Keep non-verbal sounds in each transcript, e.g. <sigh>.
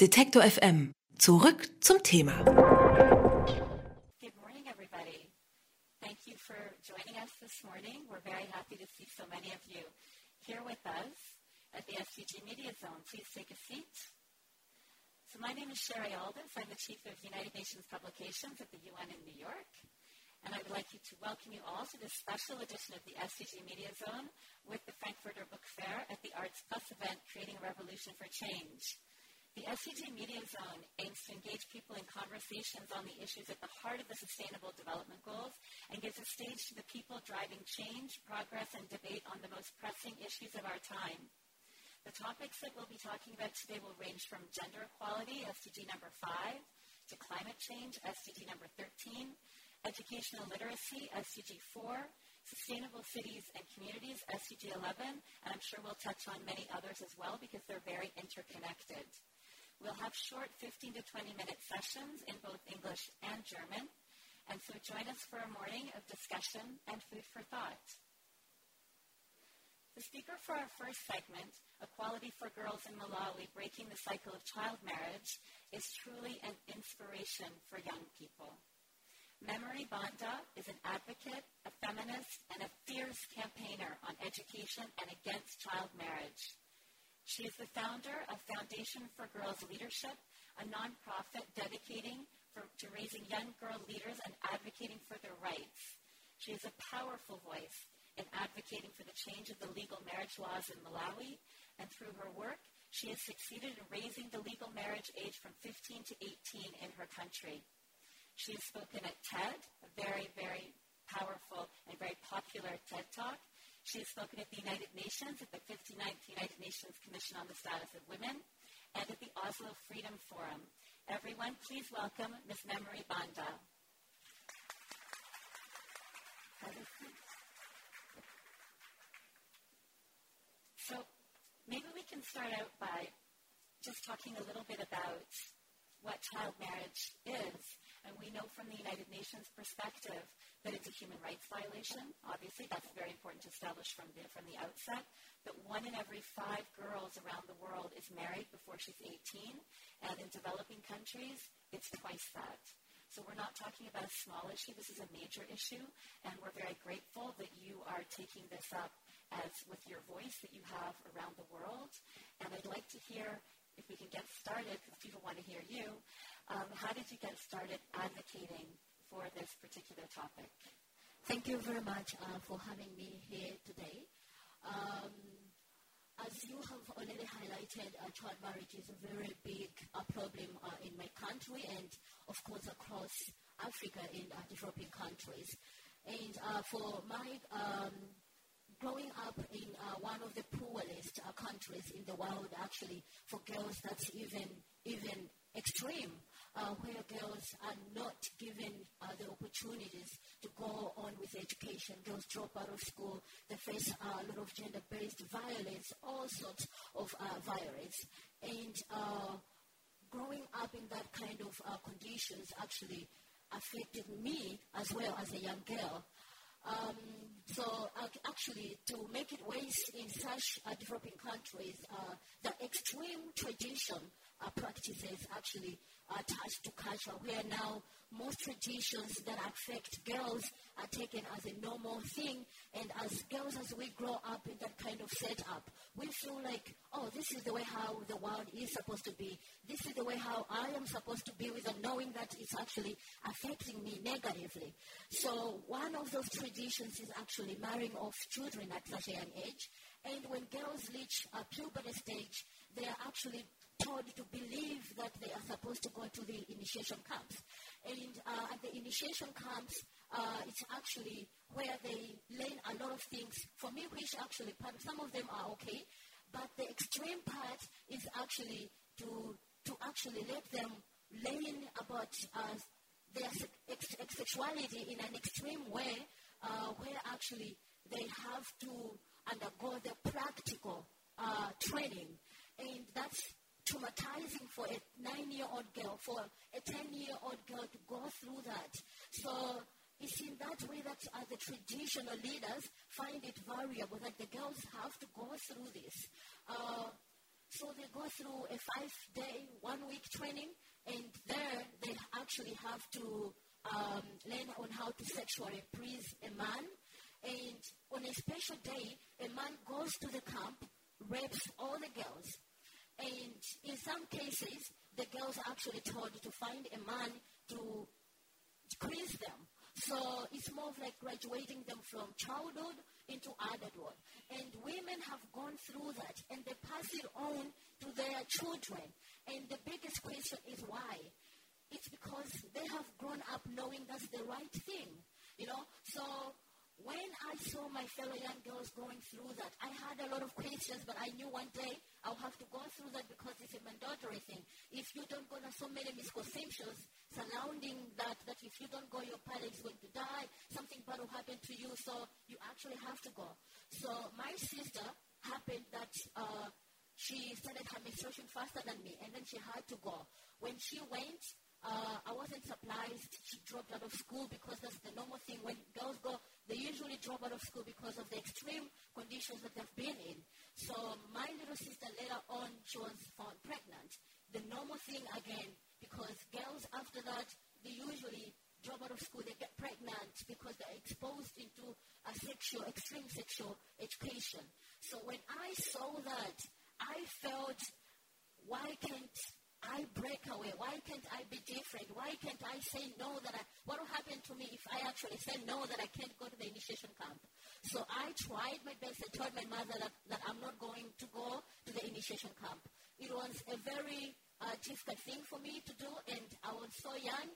Detektor FM. Zurück zum Thema. Good morning, everybody. Thank you for joining us this morning. We're very happy to see so many of you here with us at the SDG Media Zone. Please take a seat. So my name is Sherry Aldous. I'm the Chief of United Nations Publications at the UN in New York. And I would like you to welcome you all to this special edition of the SDG Media Zone with the Frankfurter Book Fair at the Arts Plus event, Creating a Revolution for Change. The SDG Media Zone aims to engage people in conversations on the issues at the heart of the Sustainable Development Goals and gives a stage to the people driving change, progress, and debate on the most pressing issues of our time. The topics that we'll be talking about today will range from gender equality, SDG number 5, to climate change, SDG number 13, educational literacy, SDG 4, sustainable cities and communities, SDG 11, and I'm sure we'll touch on many others as well because they're very interconnected. We'll have short 15 to 20 minute sessions in both English and German. And so join us for a morning of discussion and food for thought. The speaker for our first segment, Equality for Girls in Malawi, Breaking the Cycle of Child Marriage, is truly an inspiration for young people. Memory Banda is an advocate, a feminist, and a fierce campaigner on education and against child marriage. She is the founder of Foundation for Girls Leadership, a nonprofit dedicating for, to raising young girl leaders and advocating for their rights. She is a powerful voice in advocating for the change of the legal marriage laws in Malawi, and through her work, she has succeeded in raising the legal marriage age from 15 to 18 in her country. She has spoken at TED, a very, very powerful and very popular TED Talk, she has spoken at the United Nations, at the 59th United Nations Commission on the Status of Women, and at the Oslo Freedom Forum. Everyone, please welcome Ms. Memory Banda. So maybe we can start out by just talking a little bit about what child marriage is. And we know from the United Nations perspective that it's a human rights violation. Obviously, that's very important to establish from the, from the outset. That one in every five girls around the world is married before she's 18, and in developing countries, it's twice that. So we're not talking about a small issue. This is a major issue, and we're very grateful that you are taking this up as with your voice that you have around the world. And I'd like to hear, if we can get started, because people want to hear you, um, how did you get started advocating for this particular topic. Thank you very much uh, for having me here today. Um, as you have already highlighted, uh, child marriage is a very big uh, problem uh, in my country and, of course, across Africa in uh, developing countries. And uh, for my um, growing up in one of the poorest countries in the world, actually, for girls, that's even even extreme uh, where girls are not given uh, the opportunities to go on with education. Girls drop out of school. They face uh, a lot of gender-based violence, all sorts of uh, violence. And uh, growing up in that kind of uh, conditions actually affected me as well as a young girl. Um, so actually, to make it worse in such uh, developing countries, uh, the extreme tradition practices actually attached to culture, where now most traditions that affect girls are taken as a normal thing. And as girls, as we grow up in that kind of setup, we feel like, oh, this is the way how the world is supposed to be. This is the way how I am supposed to be, without knowing that it's actually affecting me negatively. So one of those traditions is actually marrying off children at such a young age. And when girls reach a puberty stage, they are actually told to believe that they are supposed to go to the initiation camps. And uh, at the initiation camps, uh, it's actually where they learn a lot of things. For me, which actually, some of them are okay, but the extreme part is actually to to actually let them learn about uh, their ex- ex- sexuality in an extreme way, uh, where actually they have to undergo the practical uh, training, and that's traumatizing for a nine-year-old girl, for a ten-year-old girl to go through that. So it's in that way that uh, the traditional leaders find it variable that the girls have to go through this. Uh, So they go through a five-day, one-week training, and there they actually have to um, learn on how to sexually please a man. And on a special day, a man goes to the camp, rapes all the girls, and in some cases, the girls are actually told to find a man to please them. So it's more of like graduating them from childhood into adulthood. And women have gone through that and they pass it on to their children. And the biggest question is why? It's because they have grown up knowing that's the right thing. You know? So when I saw my fellow young girls going through that, I had a lot of questions, but I knew one day I'll have to go through that because it's a mandatory thing. If you don't go, there's so many misconceptions surrounding that, that if you don't go, your parent is going to die, something bad will happen to you, so you actually have to go. So my sister happened that uh, she started her menstruation faster than me, and then she had to go. When she went, uh, I wasn't surprised she dropped out of school because that's the normal thing. When girls go, they usually drop out of school because of the extreme conditions that they've been in. So my little sister later on, she was found pregnant. The normal thing again, because girls after that, they usually drop out of school, they get pregnant because they're exposed into a sexual, extreme sexual education. So when I saw that, I felt, why can't I break away? Why can't I be different? Why can't I say no that I, what will happen to me if I actually say no that I can't go to the initiation camp? So I tried my best. I told my mother that, that I'm not going to go to the initiation camp. It was a very uh, difficult thing for me to do, and I was so young.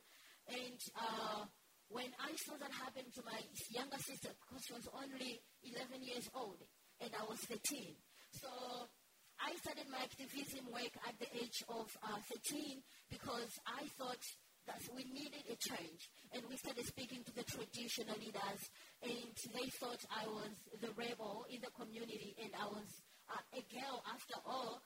And uh, when I saw that happen to my younger sister, because she was only 11 years old, and I was 13. So I started my activism work at the age of uh, 13 because I thought that we needed a change. And we started speaking to the traditional leaders, and they thought I was the rebel in the community, and I was uh, a girl after all.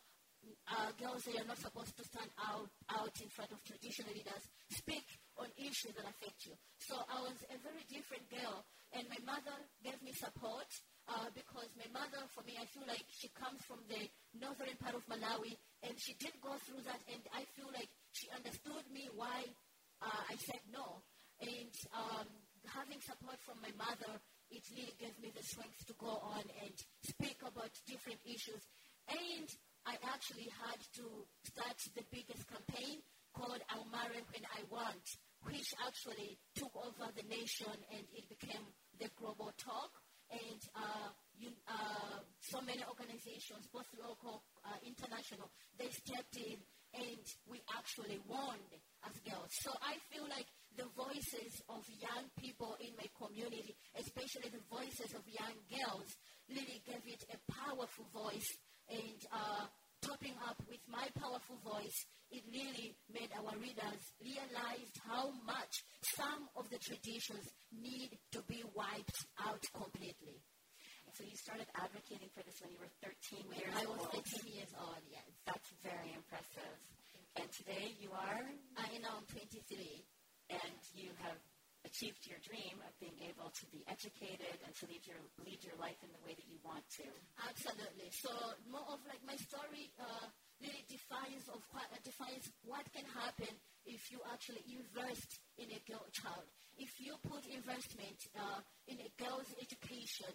Uh, girls they are not supposed to stand out, out in front of traditional leaders, speak on issues that affect you. So I was a very different girl, and my mother gave me support uh, because my mother, for me, I feel like she comes from the northern part of Malawi, and she did go through that, and I feel like she understood me why uh, I said no. And um, having support from my mother, it really gave me the strength to go on and speak about different issues. And I actually had to start the biggest campaign called I'll Marry When I Want, which actually took over the nation and it became the global talk and uh, you, uh, so many organizations, both local, uh, international, they stepped in and we actually won as girls. So I feel like the voices of young people in my community, especially the voices of young girls, really gave it a powerful voice and uh, topping up with my powerful voice, it really made our readers realize how much some of the traditions need to be wiped out completely. So you started advocating for this when you were 13 when years I was old. 13 years old, yes. That's very impressive. And today you are, I am 23. and you have achieved your dream of being able to be educated and to lead your lead your life in the way that you want to. Absolutely. So more of like my story uh, really defines of what, uh, defines what can happen if you actually invest in a girl child. If you put investment uh, in a girl's education,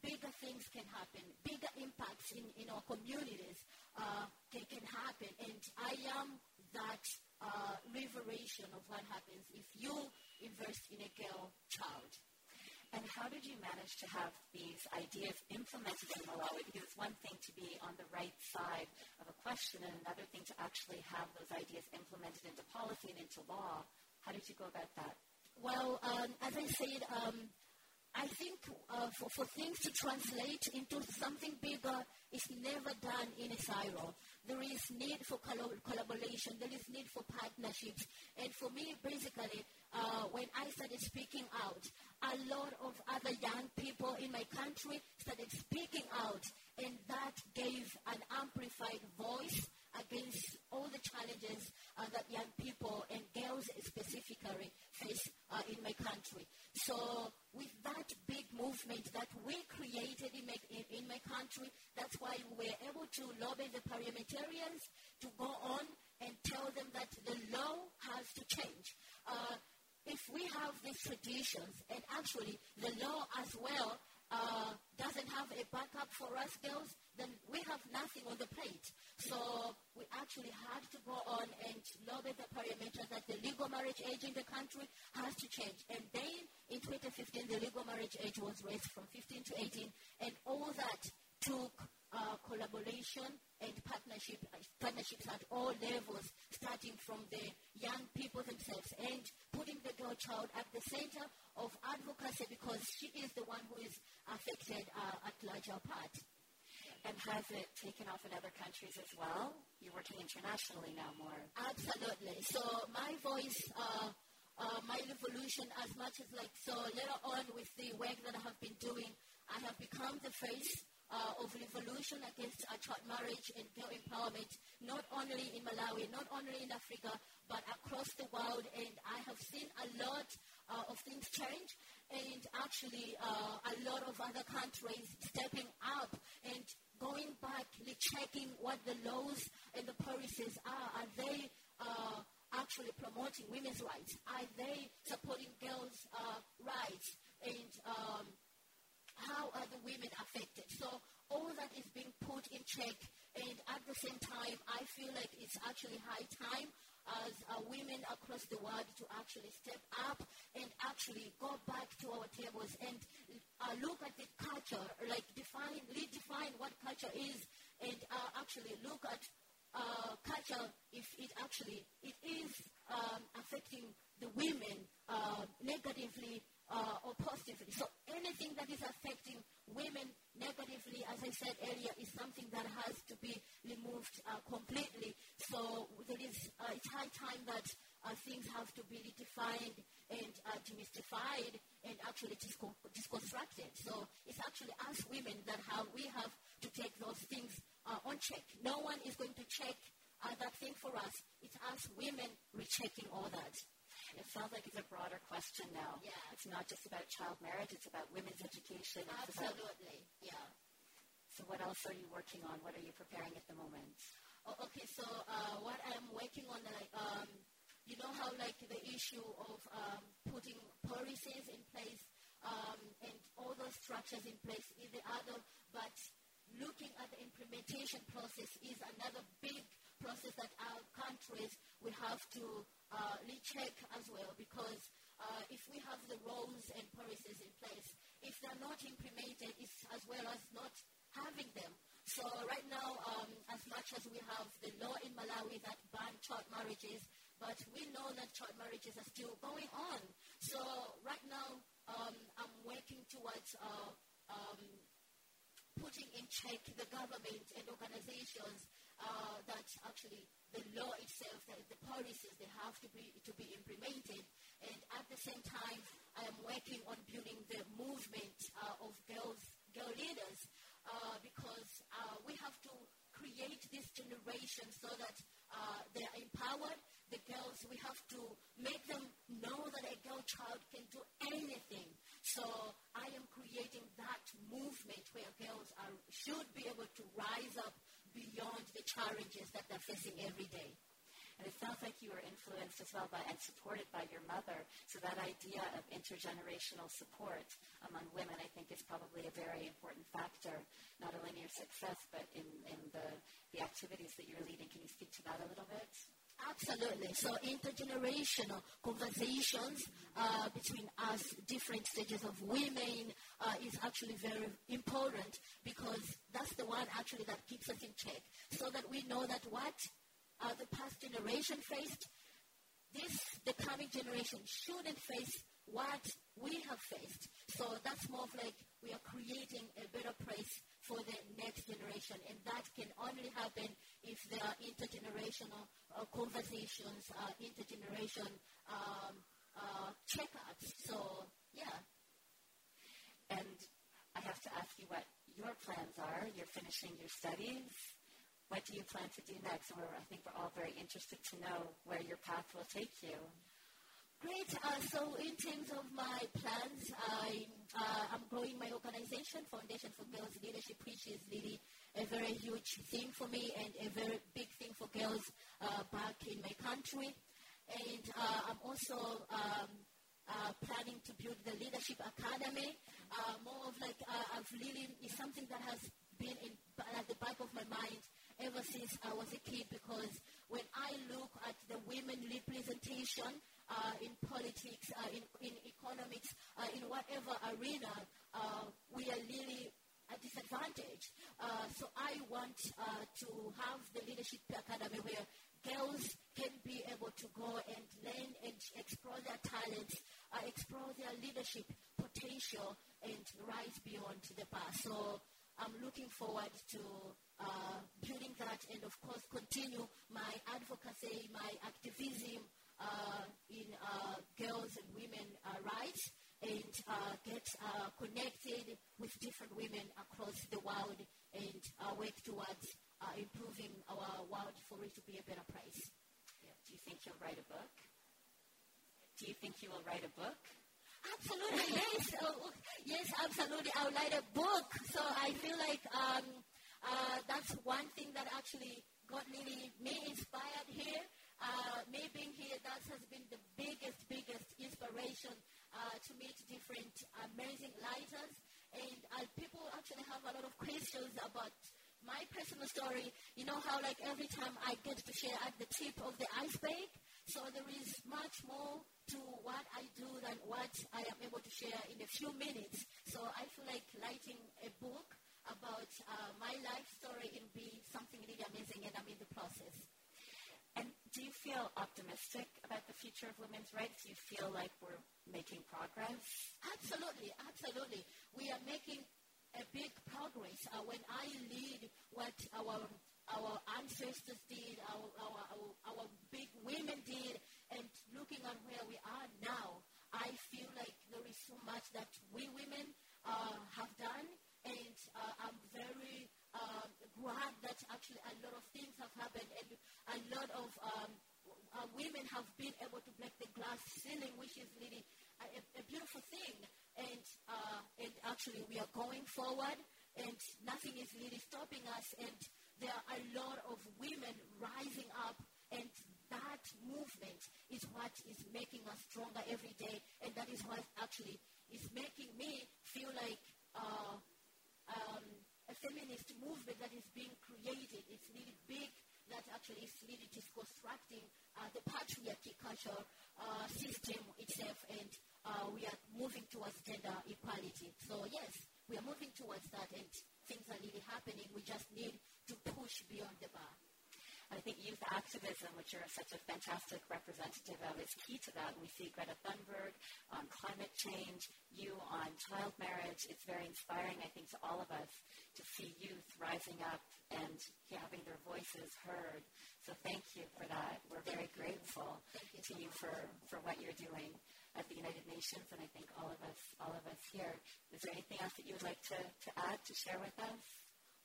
bigger things can happen. Bigger impacts in, in our communities uh, can, can happen. And I am that uh, of what happens if you invest in a girl child. And how did you manage to have these ideas implemented in Malawi? Because it's one thing to be on the right side of a question and another thing to actually have those ideas implemented into policy and into law. How did you go about that? Well, um, as I said, um, I think uh, for, for things to translate into something bigger is never done in a silo. There is need for collaboration. There is need for partnerships. And for me, basically, uh, when I started speaking out, a lot of other young people in my country started speaking out, and that gave an amplified voice against all the challenges uh, that young people and girls specifically face uh, in my country. So with that big movement that we created in my, in, in my country, that's why we were able to lobby the parliamentarians to go on and tell them that the law has to change. Uh, if we have these traditions, and actually the law as well uh, doesn't have a backup for us girls, then we have nothing on the plate. So we actually had to go on and lobby the parliamentarians that the legal marriage age in the country has to change. And then in 2015, the legal marriage age was raised from 15 to 18, and all that took uh, collaboration and partnership, partnerships at all levels, starting from the young people themselves and putting the girl child at the center of advocacy because she is the one who is affected uh, at larger part. And has it taken off in other countries as well? You're working internationally now more. Absolutely. So my voice, uh, uh, my revolution, as much as like, so later on with the work that I have been doing, I have become the face uh, of revolution against child marriage and girl empowerment, not only in Malawi, not only in Africa, but across the world. And I have seen a lot uh, of things change, and actually uh, a lot of other countries stepping up and going back, checking what the laws and the policies are. Are they uh, actually promoting women's rights? Are they supporting girls' uh, rights? And um, how are the women affected? So all that is being put in check. And at the same time, I feel like it's actually high time as uh, women across the world to actually step up and actually go back to our tables and uh, look at the culture, like define, redefine what culture is, and uh, actually look at uh, culture if it actually it is um, affecting the women uh, negatively uh, or positively. So anything that is affecting women negatively, as I said earlier, is something that has to be removed uh, completely. So there is, uh, it's high time that uh, things have to be redefined and uh, demystified and actually disco- disconstructed. So it's actually us women that have, we have to take those things uh, on check. No one is going to check that thing for us. It's us women rechecking all that. It sounds like it's a broader question now. Yeah. It's not just about child marriage, it's about women's education. Absolutely, yeah. So what else are you working on? What are you preparing at the moment? Oh, okay, so uh, what I'm working on, like, um, you know how like the issue of um, putting policies in place um, and all those structures in place is the other, but looking at the implementation process is another big process that our countries we have to uh, recheck as well because uh, if we have the rules and policies in place, if they're not implemented, it's as well as not having them. So right now, um, as much as we have the law in Malawi that ban child marriages, but we know that child marriages are still going on. So right now, um, I'm working towards uh, um, putting in check the government and organizations uh, that actually the law itself, the, the policies, they have to be to be implemented. And at the same time, I am working on building the movement uh, of girls, girl leaders, uh, because uh, we have to create this generation so that uh, they are empowered. The girls, we have to make them know that a girl child can do anything. So I am creating that movement where girls are, should be able to rise up beyond the challenges that they're facing every day. And it sounds like you were influenced as well by and supported by your mother. So that idea of intergenerational support among women, I think, is probably a very important factor, not only in your success, but in, in the, the activities that you're leading. Can you speak to that a little bit? Absolutely. So intergenerational conversations uh, between us, different stages of women, uh, is actually very important because that's the one actually that keeps us in check. So that we know that what uh, the past generation faced, this, the coming generation shouldn't face what we have faced. So that's more of like we are creating a better place for the next generation. And that can only happen if there are intergenerational uh, conversations, uh, intergeneration um, uh, checkups. So, yeah. And I have to ask you what your plans are. You're finishing your studies. What do you plan to do next? We're, I think we're all very interested to know where your path will take you. Great. Uh, so in terms of my plans, I, uh, I'm growing my organization, Foundation for Girls Leadership, which is really a very huge thing for me and a very big thing for girls uh, back in my country. And uh, I'm also um, uh, planning to build the Leadership Academy. Uh, more of like, I've really, it's something that has been in, at the back of my mind ever since I was a kid because when I look at the women representation in politics, uh, in, in economics, uh, in whatever arena, uh, we are really a disadvantage. Uh, so I want uh, to have the Leadership Academy where girls can be able to go and learn and explore their talents, explore their leadership potential, and rise beyond the past. So I'm looking forward to uh, building that and, of course, continue my advocacy, my activism uh, in uh, girls and women uh, rights and uh, get uh, connected with different women across the world and work towards improving our world for it to be a better place. Yeah. Do you think you'll write a book? Do you think you will write a book? Absolutely, <laughs> yes. Oh, yes, absolutely. I'll write a book. So I feel like um, uh, that's one thing that actually got really me inspired here. Uh, me being here, that has been the biggest, biggest inspiration uh, to meet different amazing writers. And uh, people actually have a lot of questions about my personal story. You know how, like, every time I get to share at the tip of the iceberg, so there is much more to what I do than what I am able to share in a few minutes. So I feel like writing a book about uh, my life story will be something really amazing, and I'm in the process. Do you feel optimistic about the future of women's rights? Do you feel like we're making progress? Absolutely, absolutely. We are making a big progress. Uh, when I lead what our our ancestors did, our, our, our, our big women did, and looking at where we are now, I feel like there is so much that we women uh, have done, and uh, I'm very uh, glad that actually a lot of things have happened, and a lot of um, uh, women have been able to break the glass ceiling, which is really a, a beautiful thing. And, uh, and actually, we are going forward, and nothing is really stopping us. And there are a lot of women rising up, and that movement is what is making us stronger every day, and that is what actually is making me feel like uh, um, a feminist movement that is being created. It's really big that actually is really constructing uh, the patriarchy culture uh, system itself, and uh, we are moving towards gender equality. So yes, we are moving towards that, and things are really happening. We just need to push beyond the bar. I think youth activism, which you're such a fantastic representative of, is key to that. We see Greta Thunberg on climate change, you on child marriage. It's very inspiring, I think, to all of us to see youth rising up and having their voices heard. So thank you for that. We're very grateful you to you for, for what you're doing at the United Nations, and I think all of us, all of us here. Is there anything else that you would like to, to add, to share with us?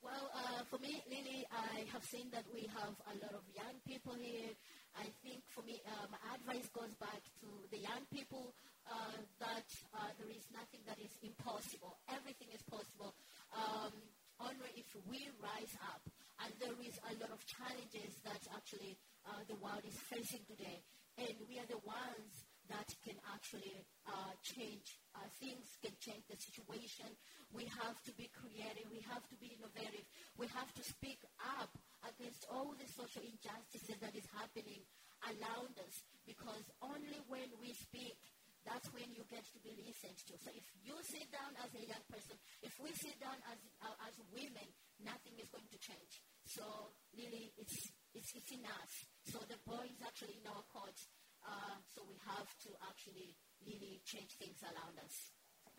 Well, uh, for me, Lily, I have seen that we have a lot of young people here. I think for me, uh, my advice goes back to the young people uh, that uh, there is nothing that is impossible. Everything is possible. Um, only if we rise up. And there is a lot of challenges that actually uh, the world is facing today. And we are the ones that can actually uh, change things, can change the situation. We have to be creative. We have to be innovative. We have to speak up against all the social injustices that is happening around us because only when we speak, that's when you get to be listened to. So if you sit down as a young person, if we sit down as, uh, as women, nothing is going to change. So really, it's, it's, it's in us. So the ball is actually in our court. Uh, so we have to actually really change things around us.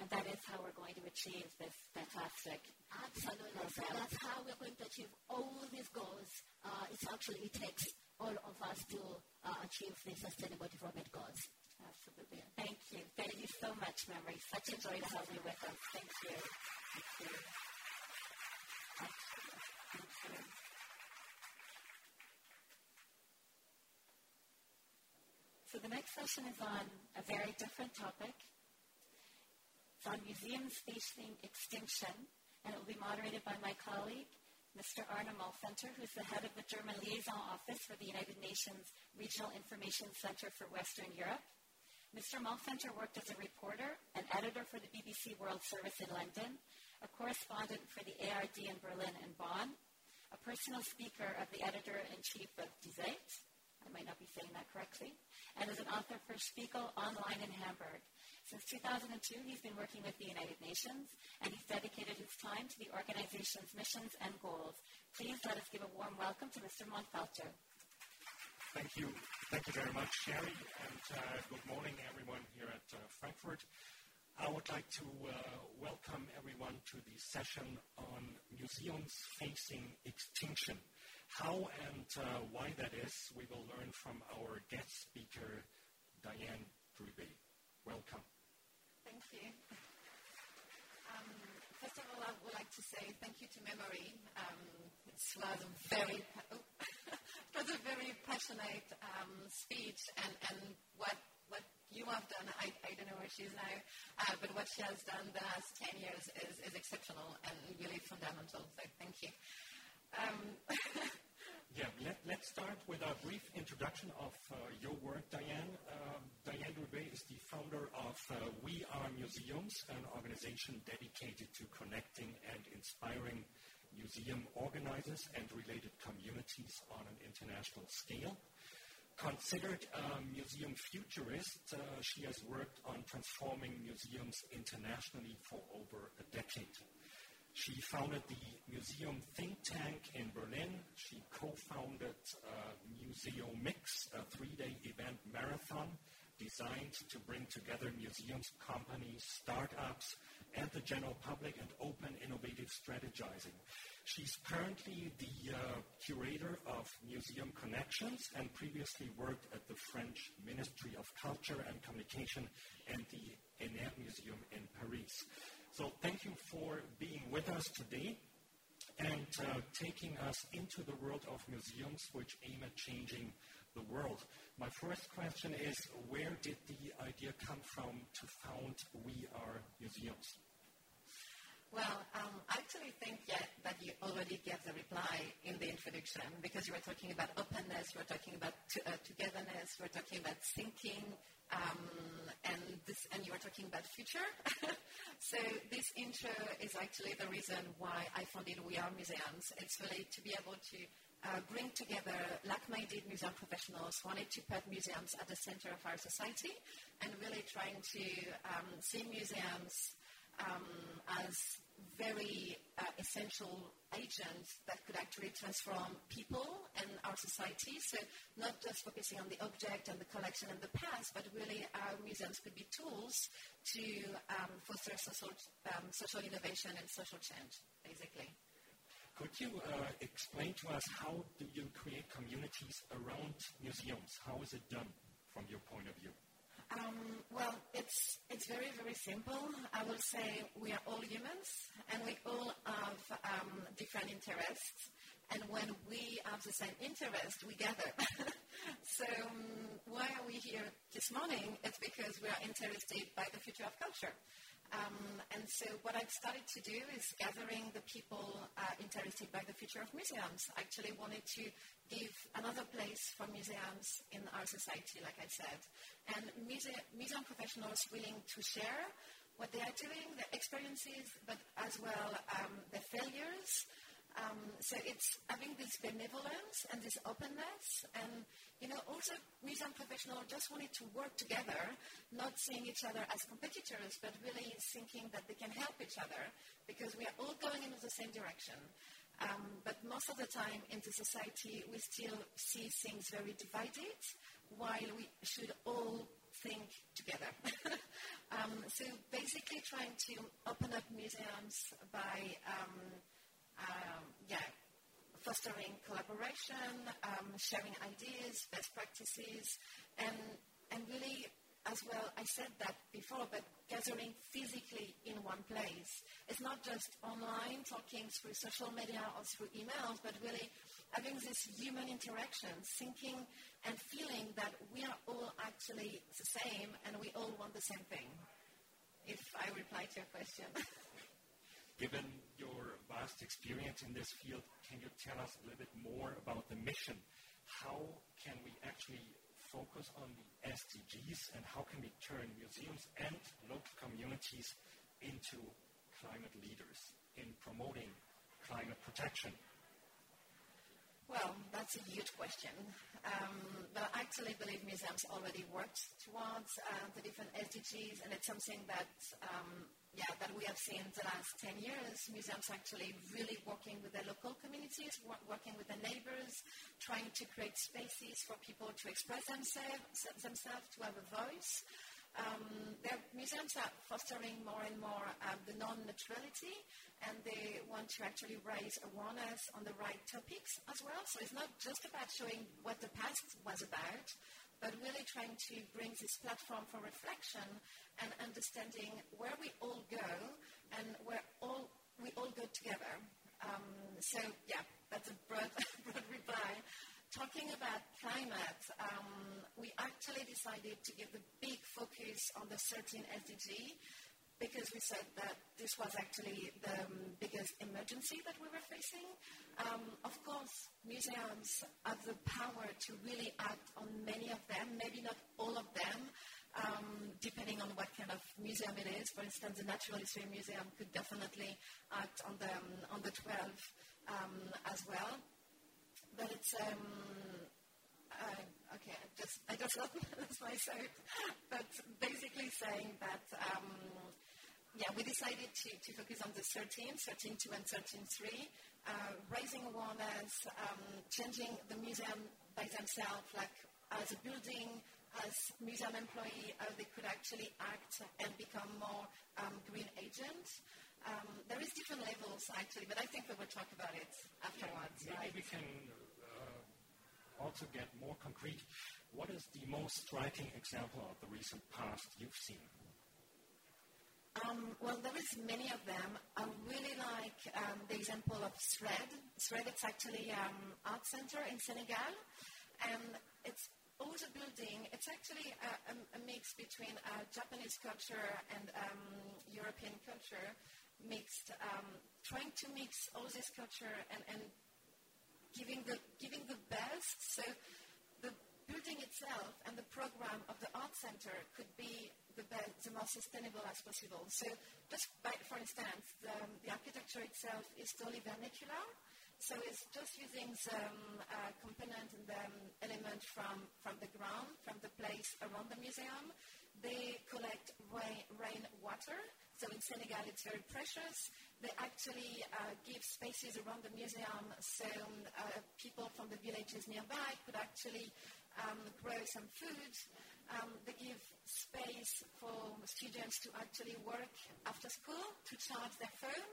And that is how we're going to achieve this fantastic. Absolutely. So that's how we're going to achieve all these goals. Uh, it's actually, it takes all of us to uh, achieve the sustainable development goals. Absolutely. Thank you. Thank you so much, Memory. Such a joy to have you with us. Thank you. Thank you. Thank you. Thank you. So the next session is on a very different topic. It's on museums facing extinction, and it will be moderated by my colleague, Mr. Arne Molfenter, who's the head of the German Liaison Office for the United Nations Regional Information Center for Western Europe. Mr. Molfenter worked as a reporter, an editor for the BBC World Service in London, a correspondent for the ARD in Berlin and Bonn, a personal speaker of the editor-in-chief of Die Zeit, I might not be saying that correctly, and is an author for Spiegel Online in Hamburg. Since 2002, he's been working with the United Nations, and he's dedicated his time to the organization's missions and goals. Please let us give a warm welcome to Mr. Molfenter. Thank you. Thank you very much, Sherry, and uh, good morning, everyone here at uh, Frankfurt. I would like to uh, welcome everyone to the session on museums facing extinction. How and uh, why that is, we will learn from our guest speaker, Diane Drubay. Welcome. Thank you. Um, first of all, I would like to say thank you to Memory. Um, it was a very, oh, <laughs> it was a very passionate um, speech, and, and what what you have done, I, I don't know where she is now, uh, but what she has done the last 10 years is, is exceptional and really fundamental. So thank you. Um, <laughs> yeah, let, us start with a brief introduction of uh, your work, Diane. Uh, Diane Drubay is the uh, We Are Museums, an organization dedicated to connecting and inspiring museum organizers and related communities on an international scale. Considered a museum futurist, uh, she has worked on transforming museums internationally for over a decade. She founded the Museum Think Tank in Berlin. She co-founded uh, Museomix, a three-day event marathon designed to bring together museums, companies, startups, and the general public and open innovative strategizing. She's currently the uh, curator of Museum Connections and previously worked at the French Ministry of Culture and Communication and the ENER Museum in Paris. So thank you for being with us today and uh, taking us into the world of museums which aim at changing the world. My first question is, where did the idea come from to found We Are Museums? Well, um, I actually think yeah, that you already gave the reply in the introduction because you were talking about openness, you were talking about uh, togetherness, you were talking about thinking, um, and, this, and you were talking about future. <laughs> so this intro is actually the reason why I founded We Are Museums. It's really to be able to uh, bring together like-minded museum professionals wanted to put museums at the center of our society and really trying to um, see museums um, as very uh, essential agents that could actually transform people and our society. So not just focusing on the object and the collection and the past, but really our museums could be tools to um, foster social, um, social innovation and social change, basically. Could you uh, explain to us how do you create communities around museums? How is it done from your point of view? Um, well, it's, it's very, very simple. I will say we are all humans and we all have um, different interests. And when we have the same interest, we gather. <laughs> so um, why are we here this morning? It's because we are interested by the future of culture. Um, and so what I've started to do is gathering the people uh, interested by the future of museums. I actually wanted to give another place for museums in our society, like I said. And muse- museum professionals willing to share what they are doing, their experiences, but as well um, their failures, um, so it's having this benevolence and this openness, and you know, also museum professionals just wanted to work together, not seeing each other as competitors, but really thinking that they can help each other because we are all going in the same direction. Um, but most of the time in the society, we still see things very divided, while we should all think together. <laughs> um, so basically, trying to open up museums by um, yeah, fostering collaboration, um, sharing ideas, best practices, and, and really, as well, I said that before, but gathering physically in one place. It's not just online, talking through social media or through emails, but really having this human interaction, thinking and feeling that we are all actually the same and we all want the same thing. If I reply to your question. <laughs> given your vast experience in this field, can you tell us a little bit more about the mission? How can we actually focus on the SDGs and how can we turn museums and local communities into climate leaders in promoting climate protection? Well, that's a huge question. Um, but I actually believe museums already worked towards uh, the different SDGs, and it's something that, um, that we have seen the last 10 years. Museums actually really working with their local communities, wor- working with their neighbors, trying to create spaces for people to express themselves, themselves to have a voice. Um, their museums are fostering more and more um, the non-neutrality, and they want to actually raise awareness on the right topics as well. So it's not just about showing what the past was about, but really trying to bring this platform for reflection and understanding where we all go and where all we all go together. Um, so yeah, that's a broad, <laughs> broad reply. Talking about climate, um, we actually decided to give the big focus on the 13 SDG because we said that this was actually the um, biggest emergency that we were facing. Um, of course, museums have the power to really act on many of them, maybe not all of them, um, depending on what kind of museum it is. For instance, the Natural History Museum could definitely act on the, um, on the 12 um, as well. But it's, um, uh, okay, I just, I just <laughs> lost myself. But basically saying that yeah, we decided to, to focus on the 13, 13.2 and 13.3, uh, raising awareness, um, changing the museum by themselves, like as a building, as museum employee, how they could actually act and become more um, green agents. Um, there is different levels actually, but I think we will talk about it afterwards. Maybe right? we can uh, also get more concrete. What is the most striking example of the recent past you've seen? Um, well, there is many of them. I really like um, the example of Thread. Thread is actually um, art center in Senegal, and it's always a building. It's actually a, a, a mix between uh, Japanese culture and um, European culture mixed, um, trying to mix all this culture and, and giving the giving the best. So the building itself and the program of the art center could be the, the most sustainable as possible. So just by, for instance, the, the architecture itself is totally vernacular. So it's just using some uh, component and um, element from, from the ground, from the place around the museum. They collect rain, rain water. So in Senegal, it's very precious. They actually uh, give spaces around the museum so uh, people from the villages nearby could actually um, grow some food. Um, they give space for students to actually work after school, to charge their phone.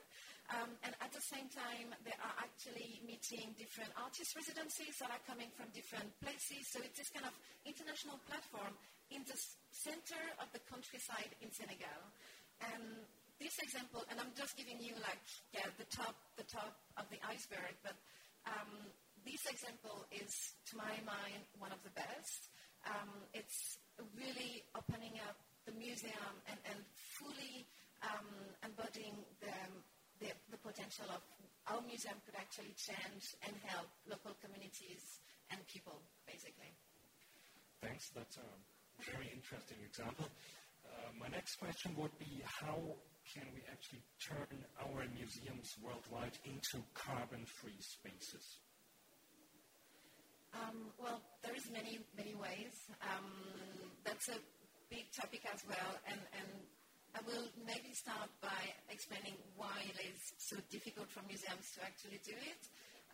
Um, and at the same time, they are actually meeting different artist residencies that are coming from different places. So it's this kind of international platform in the center of the countryside in Senegal. And this example, and I'm just giving you like yeah the top the top of the iceberg, but um, this example is, to my mind, one of the best. Um, it's really opening up the museum and, and fully um, embodying the, the, the, potential of our museum could actually change and help local communities and people, basically. Thanks. That's a very interesting example. Uh, my next question would be how can we actually turn our museums worldwide into carbon-free spaces? Um, well, there is many, many ways. Um, that's a big topic as well, and, and I will maybe start by explaining why it is so difficult for museums to actually do it.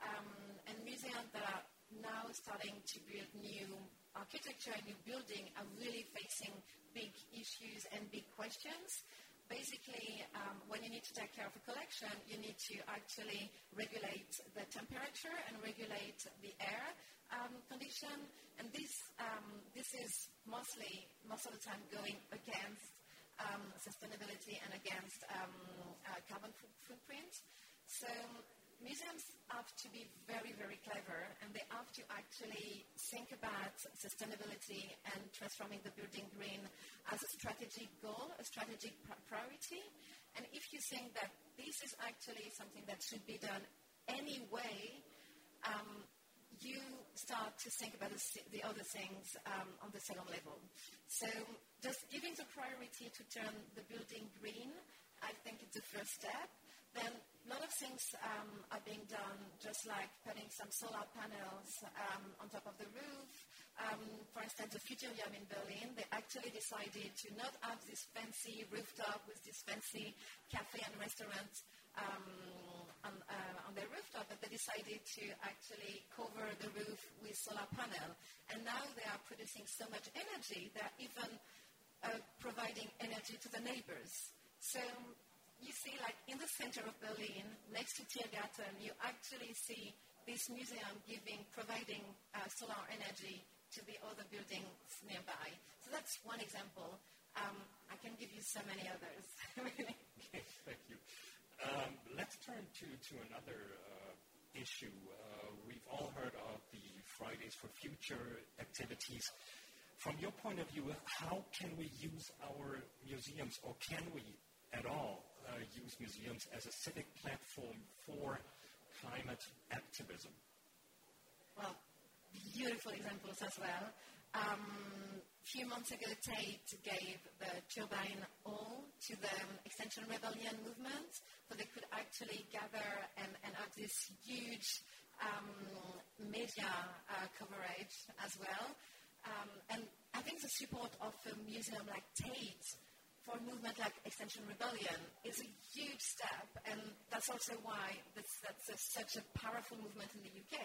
Um, and museums that are now starting to build new architecture and new building are really facing big issues and big questions. Basically, um, when you need to take care of a collection, you need to actually regulate the temperature and regulate the air um, condition, and this um, this is mostly most of the time going against um, sustainability and against um, uh, carbon footprint. So museums have to be very, very clever, and they have to actually think about sustainability and transforming the building green as a strategic goal, a strategic pr- priority. And if you think that this is actually something that should be done anyway, um, you start to think about the, the other things um, on the second level. So just giving the priority to turn the building green, I think it's the first step. Then a lot of things um, are being done, just like putting some solar panels um, on top of the roof. Um, for instance, the Futurium in Berlin, they actually decided to not have this fancy rooftop with this fancy cafe and restaurant um, on, uh, on their rooftop, but they decided to actually cover the roof with solar panel. And now they are producing so much energy, they're even uh, providing energy to the neighbors. So you see, like in the center of Berlin, next to Tiergarten, you actually see this museum giving, providing uh, solar energy to the other buildings nearby. So that's one example. Um, I can give you so many others. okay, <laughs> thank you. Um, let's turn to, to another uh, issue. Uh, we've all heard of the Fridays for Future activities. From your point of view, how can we use our museums, or can we at all uh, use museums as a civic platform for climate activism? Well, beautiful examples as well. Um, few months ago, Tate gave the Turbine Hall to the Extinction Rebellion movement, so they could actually gather and, and have this huge um, media uh, coverage as well. Um, and I think the support of a museum like Tate for a movement like Extinction Rebellion is a huge step, and that's also why that's, that's a, such a powerful movement in the UK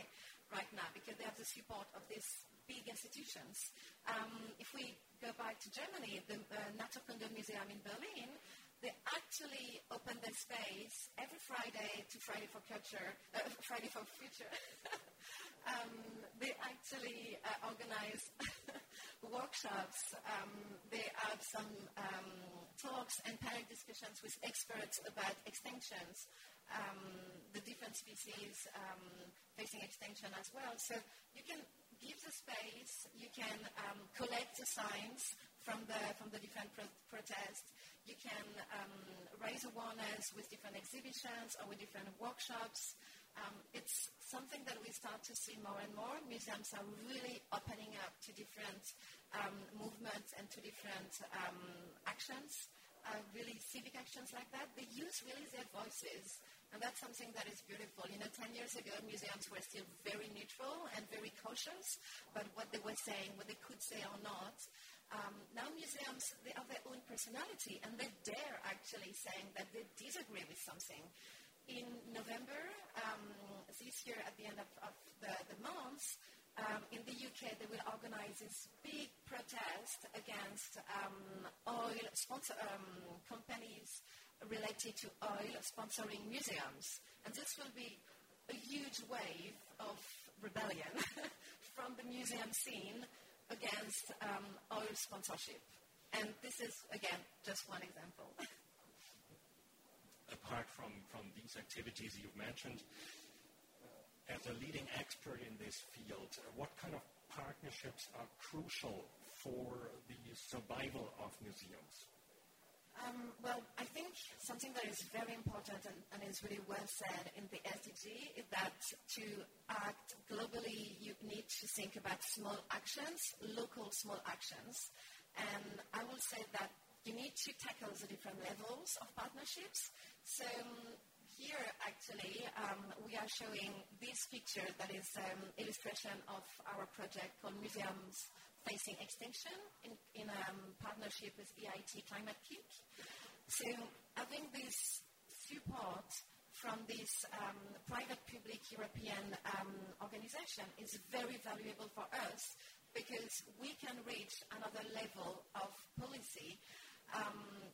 right now, because they have the support of these big institutions. Um, if we go back to Germany, the uh, Naturkunde Museum in Berlin, they actually open their space every Friday to Friday for Culture, uh, <laughs> Friday for Future. <laughs> um, they actually uh, organize <laughs> workshops. Um, they have some um, talks and panel discussions with experts about extinctions, um, the different species um, facing extinction as well. So you can give the space, you can um, collect the signs from the, from the different pro- protests, you can um, raise awareness with different exhibitions or with different workshops. Um, it's something that we start to see more and more. Museums are really opening up to different um, movements and to different um, actions, uh, really civic actions like that. They use really their voices. And that's something that is beautiful. You know, 10 years ago, museums were still very neutral and very cautious about what they were saying, what they could say or not. Um, now museums, they have their own personality, and they dare actually saying that they disagree with something. In November, um, this year at the end of, of the, the month, um, in the UK, they will organize this big protest against um, oil sponsor, um, companies related to oil sponsoring museums. And this will be a huge wave of rebellion <laughs> from the museum scene against um, oil sponsorship. And this is, again, just one example. <laughs> Apart from, from these activities you've mentioned, as a leading expert in this field, what kind of partnerships are crucial for the survival of museums? Um, well, I think something that is very important and, and, is really well said in the SDG is that to act globally, you need to think about small actions, local small actions. And I will say that you need to tackle the different levels of partnerships. So um, here, actually, um, we are showing this picture that is um, illustration of our project called Museums Facing Extinction in, in um, partnership with EIT Climate-KIC. So having this support from this um, private-public European um, organization is very valuable for us because we can reach another level of policy um,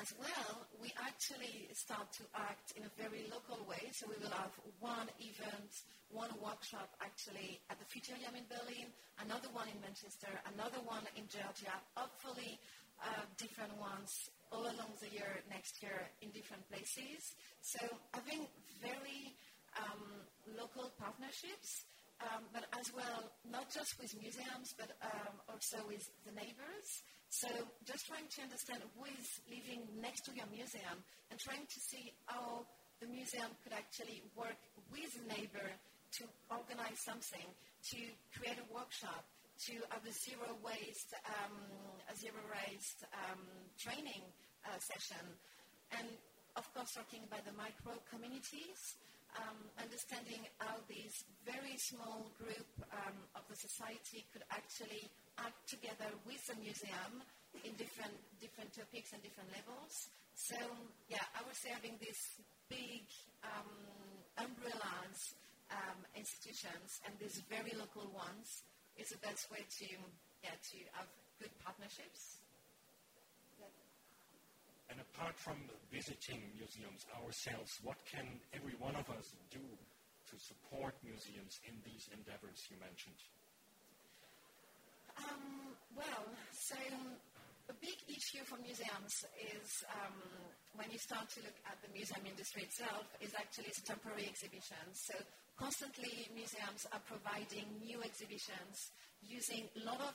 as well, we actually start to act in a very local way. So we will have one event, one workshop actually at the Futurium in Berlin, another one in Manchester, another one in Georgia, hopefully uh, different ones all along the year next year in different places. So having very um, local partnerships, um, but as well, not just with museums, but um, also with the neighbors. So just trying to understand who is living next to your museum and trying to see how the museum could actually work with a neighbor to organize something, to create a workshop, to have a zero waste, um, a zero waste um, training uh, session. And of course, talking about the micro communities, um, understanding how this very small group um, of the society could actually act together with the museum in different, different topics and different levels. So, yeah, I would say having these big um, umbrellas um, institutions and these very local ones is the best way to, yeah, to have good partnerships. And apart from visiting museums ourselves, what can every one of us do to support museums in these endeavors you mentioned? Um, well, so a big issue for museums is um, when you start to look at the museum industry itself is actually temporary exhibitions. So constantly museums are providing new exhibitions using a lot of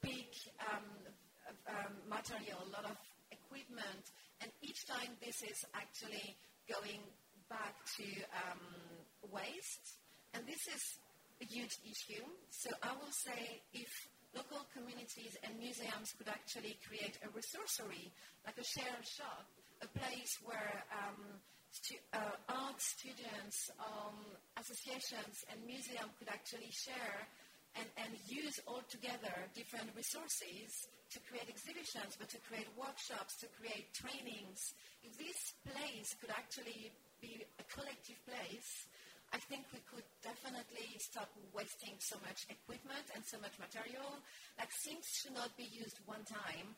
big um, um, material, a lot of equipment, and each time this is actually going back to um, waste, and this is a huge issue. So I will say if local communities and museums could actually create a resourcery, like a shared shop, a place where um, stu- uh, art students, um, associations, and museums could actually share and, and use all together different resources to create exhibitions, but to create workshops, to create trainings. If this place could actually be a collective place, I think we could definitely stop wasting so much equipment and so much material. Like things should not be used one time.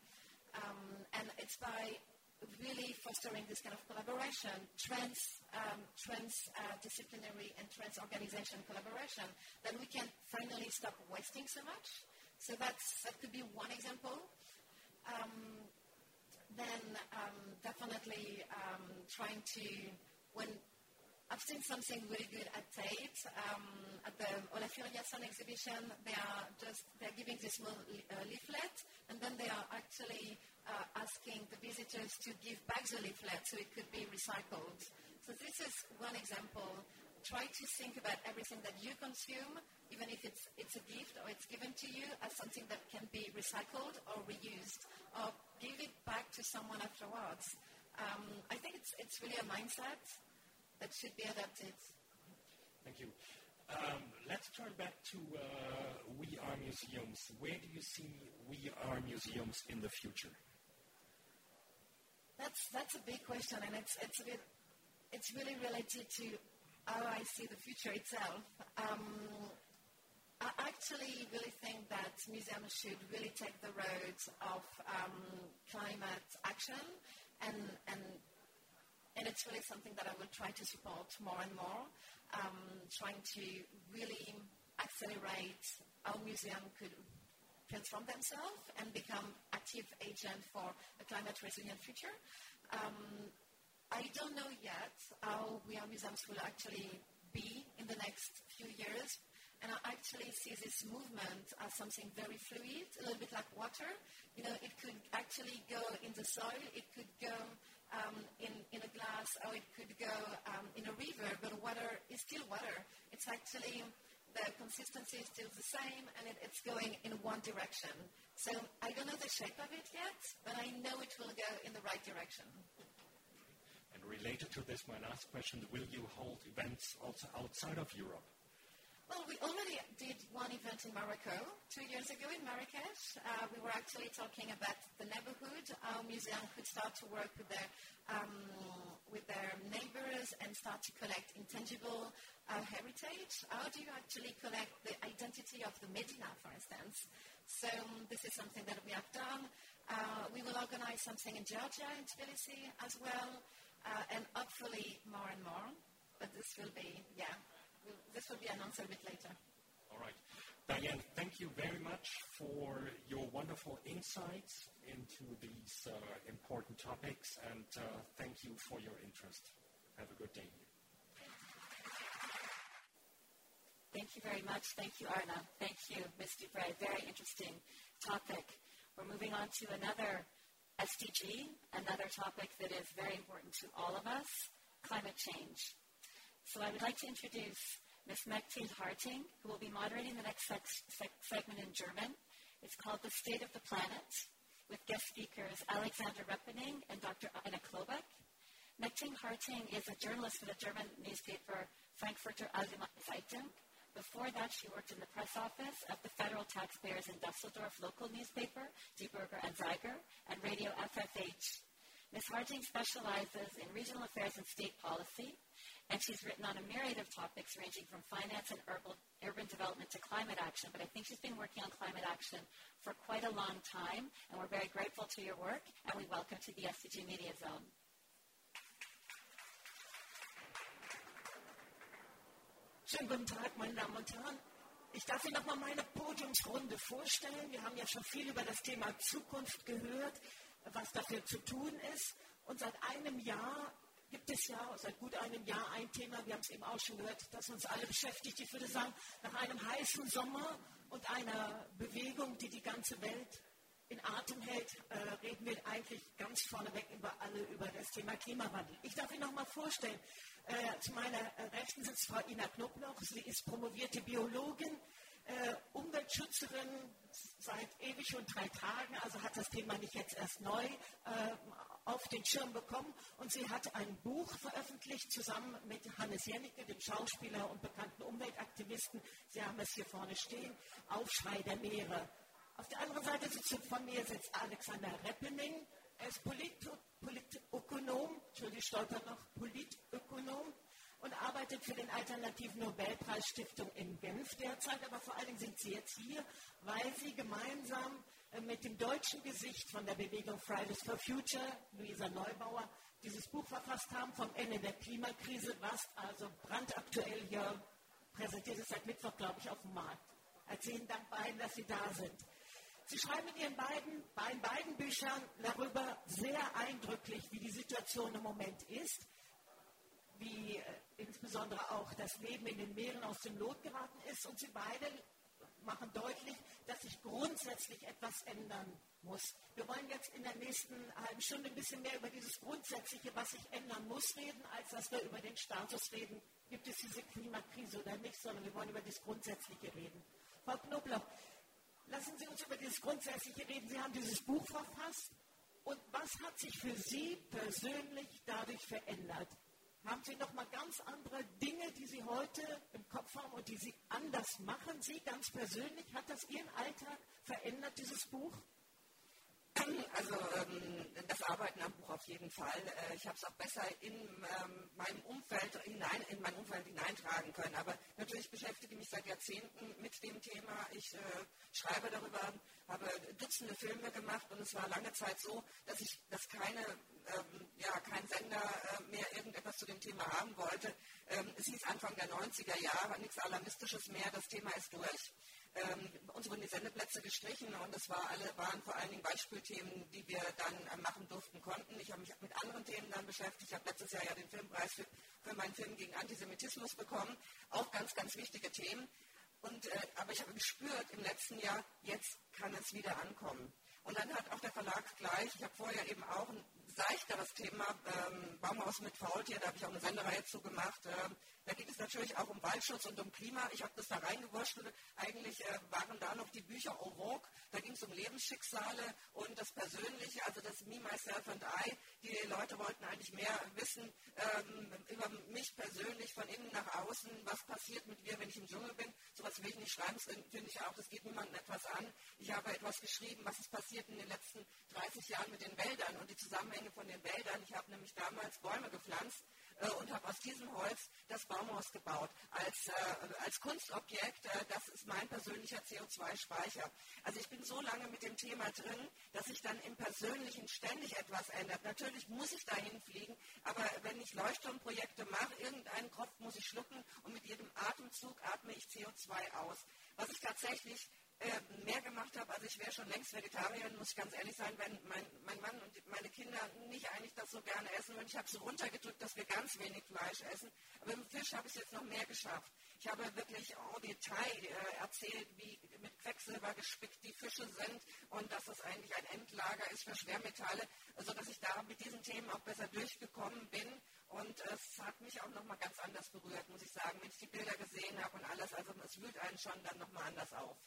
Um, and it's by really fostering this kind of collaboration, trans, um, trans-disciplinary and trans-organization collaboration, that we can finally stop wasting so much. So that's, that could be one example. Um, then um, definitely um, trying to, when I've seen something really good at Tate, um, at the Olafur Eliasson exhibition, they are just, they're giving this small uh, leaflet, and then they are actually uh, asking the visitors to give back the leaflet so it could be recycled. So this is one example. Try to think about everything that you consume, even if it's, it's a gift or it's given to you, as something that can be recycled or reused, or give it back to someone afterwards. Um, I think it's, it's really a mindset that should be adapted. Thank you. Um, let's turn back to uh, We Are Museums. Where do you see We Are Museums in the future? That's that's a big question, and it's it's a bit it's really related to how I see the future itself. Um, I actually really think that museums should really take the road of um, climate action, and and and it's really something that I will try to support more and more. Um, trying to really accelerate how museum could transform themselves and become active agent for a climate resilient future. Um, I don't know yet how We Are Museums will actually be in the next few years. And I actually see this movement as something very fluid, a little bit like water. You know, it could actually go in the soil, it could go um, in, in a glass, or it could go um, in a river, but water is still water. It's actually the consistency is still the same and it, it's going in one direction. So I don't know the shape of it yet, but I know it will go in the right direction. And related to this, my last question, will you hold events also outside of Europe? Well, we already did one event in Morocco two years ago in Marrakesh. Uh, we were actually talking about the neighborhood. Our museum could start to work with their, um, with their neighbors and start to collect intangible uh, heritage. How do you actually collect the identity of the Medina, for instance? So um, this is something that we have done. Uh, we will organize something in Georgia, in Tbilisi as well, uh, and hopefully more and more. But this will be, yeah, this will be announced a bit later. All right. Diane, thank you very much for your wonderful insights into these uh, important topics, and uh, thank you for your interest. Have a good day. Thank you very much. Thank you, Arna. Thank you, Ms. Drubay. Very interesting topic. We're moving on to another SDG, another topic that is very important to all of us, climate change. So I would like to introduce Ms. Mechthild Harting, who will be moderating the next segment in German. It's called The State of the Planet, with guest speakers Alexander Repenning and Dr. Anna Knobloch. Mechthild Harting is a journalist for the German newspaper Frankfurter Allgemeine Zeitung. Before that, she worked in the press office of the federal taxpayers in Dusseldorf local newspaper, Die Bürger Anzeiger, and Radio FFH. Ms. Harting specializes in regional affairs and state policy, and she's written on a myriad of topics ranging from finance and urban, development to climate action. But I think she's been working on climate action for quite a long time, and we're very grateful to your work, and we welcome to the SDG Media Zone. Schönen guten Tag, meine Damen und Herren. Ich darf Ihnen nochmal meine Podiumsrunde vorstellen. Wir haben ja schon viel über das Thema Zukunft gehört, was dafür zu tun ist. Und seit einem Jahr gibt es ja, seit gut einem Jahr ein Thema, wir haben es eben auch schon gehört, das uns alle beschäftigt. Ich würde sagen, nach einem heißen Sommer und einer Bewegung, die die ganze Welt in Atem hält, äh, reden wir eigentlich ganz vorneweg über alle über das Thema Klimawandel. Ich darf Ihnen noch mal vorstellen, äh, zu meiner äh, Rechten sitzt Frau Ina Knobloch. Sie ist promovierte Biologin, Umweltschützerin seit ewig und drei Tagen, also hat das Thema nicht jetzt erst neu auf den Schirm bekommen. Und sie hat ein Buch veröffentlicht zusammen mit Hannes Jennecke, dem Schauspieler und bekannten Umweltaktivisten. Sie haben es hier vorne stehen, Aufschrei der Meere. Auf der anderen Seite von mir sitzt Alexander Reppening. Er ist Politökonom, Entschuldigung, ich noch, Politökonom und arbeitet für den Alternativen Nobelpreisstiftung in Genf derzeit. Aber vor allen Dingen sind Sie jetzt hier, weil Sie gemeinsam mit dem deutschen Gesicht von der Bewegung Fridays for Future, Luisa Neubauer, dieses Buch verfasst haben vom Ende der Klimakrise, was also brandaktuell hier präsentiert ist seit Mittwoch, glaube ich, auf dem Markt. Herzlichen Dank beiden, dass Sie da sind. Sie schreiben in Ihren beiden, bei beiden Büchern darüber sehr eindrücklich, wie die Situation im Moment ist, wie äh, insbesondere auch das Leben in den Meeren aus dem Lot geraten ist. Und Sie beide machen deutlich, dass sich grundsätzlich etwas ändern muss. Wir wollen jetzt in der nächsten halben Stunde ein bisschen mehr über dieses Grundsätzliche, was sich ändern muss, reden, als dass wir über den Status reden, gibt es diese Klimakrise oder nicht, sondern wir wollen über das Grundsätzliche reden. Frau Knobloch, lassen Sie uns über dieses Grundsätzliche reden. Sie haben dieses Buch verfasst. Und was hat sich für Sie persönlich dadurch verändert? Haben Sie noch mal ganz andere Dinge, die Sie heute im Kopf haben und die Sie anders machen? Sie ganz persönlich, hat das Ihren Alltag verändert, dieses Buch? Also ähm, das Arbeiten am Buch auf jeden Fall. Äh, ich habe es auch besser in ähm, meinem Umfeld hinein, in mein Umfeld hineintragen können. Aber natürlich beschäftige ich mich seit Jahrzehnten mit dem Thema. Ich äh, schreibe darüber, habe Dutzende Filme gemacht und es war lange Zeit so, dass ich, dass keine, ähm, ja, kein Sender äh, mehr irgendetwas zu dem Thema haben wollte. Ähm, es hieß Anfang der 90er Jahre nichts Alarmistisches mehr. Das Thema ist durch. Ähm, uns wurden die Sendeplätze gestrichen und es war alle, waren vor allen Dingen Beispielthemen, die wir dann äh, machen durften, konnten. Ich habe mich mit anderen Themen dann beschäftigt. Ich habe letztes Jahr ja den Filmpreis für, für meinen Film gegen Antisemitismus bekommen. Auch ganz, ganz wichtige Themen. Und, äh, aber ich habe gespürt im letzten Jahr, jetzt kann es wieder ankommen. Und dann hat auch der Verlag gleich, ich habe vorher eben auch ein seichteres Thema, ähm, Baumhaus mit Faultier, da habe ich auch eine Sendereihe zu gemacht. Da geht es natürlich auch um Waldschutz und um Klima. Ich habe das da reingewurschtelt. Eigentlich äh, waren da noch die Bücher vogue. Da ging es um Lebensschicksale und das Persönliche, also das Me, Myself and I. Die Leute wollten eigentlich mehr wissen ähm, über mich persönlich, von innen nach außen. Was passiert mit mir, wenn ich im Dschungel bin? Sowas will ich nicht schreiben, das finde ich auch, das geht niemandem etwas an. Ich habe etwas geschrieben, was ist passiert in den letzten 30 Jahren mit den Wäldern und die Zusammenhänge von den Wäldern. Ich habe nämlich damals Bäume gepflanzt äh, und habe aus diesem Holz das Baumhaus gebaut. Als, äh, als Kunstobjekt, äh, das ist mein persönlicher CO2-Speicher. Also ich bin so lange mit dem Thema drin, dass sich dann im Persönlichen ständig etwas ändert. Natürlich muss ich dahin fliegen, aber wenn ich Leuchtturmprojekte mache, irgendeinen Kopf muss ich schlucken und mit jedem Atemzug atme ich CO2 aus. Was ich tatsächlich äh, mehr gemacht habe. Also ich wäre schon längst Vegetarierin, muss ich ganz ehrlich sein, wenn mein, mein Mann und meine Kinder nicht eigentlich das so gerne essen würden. Ich habe so runtergedrückt, dass wir ganz wenig Fleisch essen. Aber im Fisch habe ich es jetzt noch mehr geschafft. Ich habe wirklich en Detail äh, erzählt, wie mit Quecksilber gespickt die Fische sind und dass das eigentlich ein Endlager ist für Schwermetalle, sodass ich da mit diesen Themen auch besser durchgekommen bin. Und es hat mich auch nochmal ganz anders berührt, muss ich sagen, wenn ich die Bilder gesehen habe und alles. Also es wühlt einen schon dann nochmal anders auf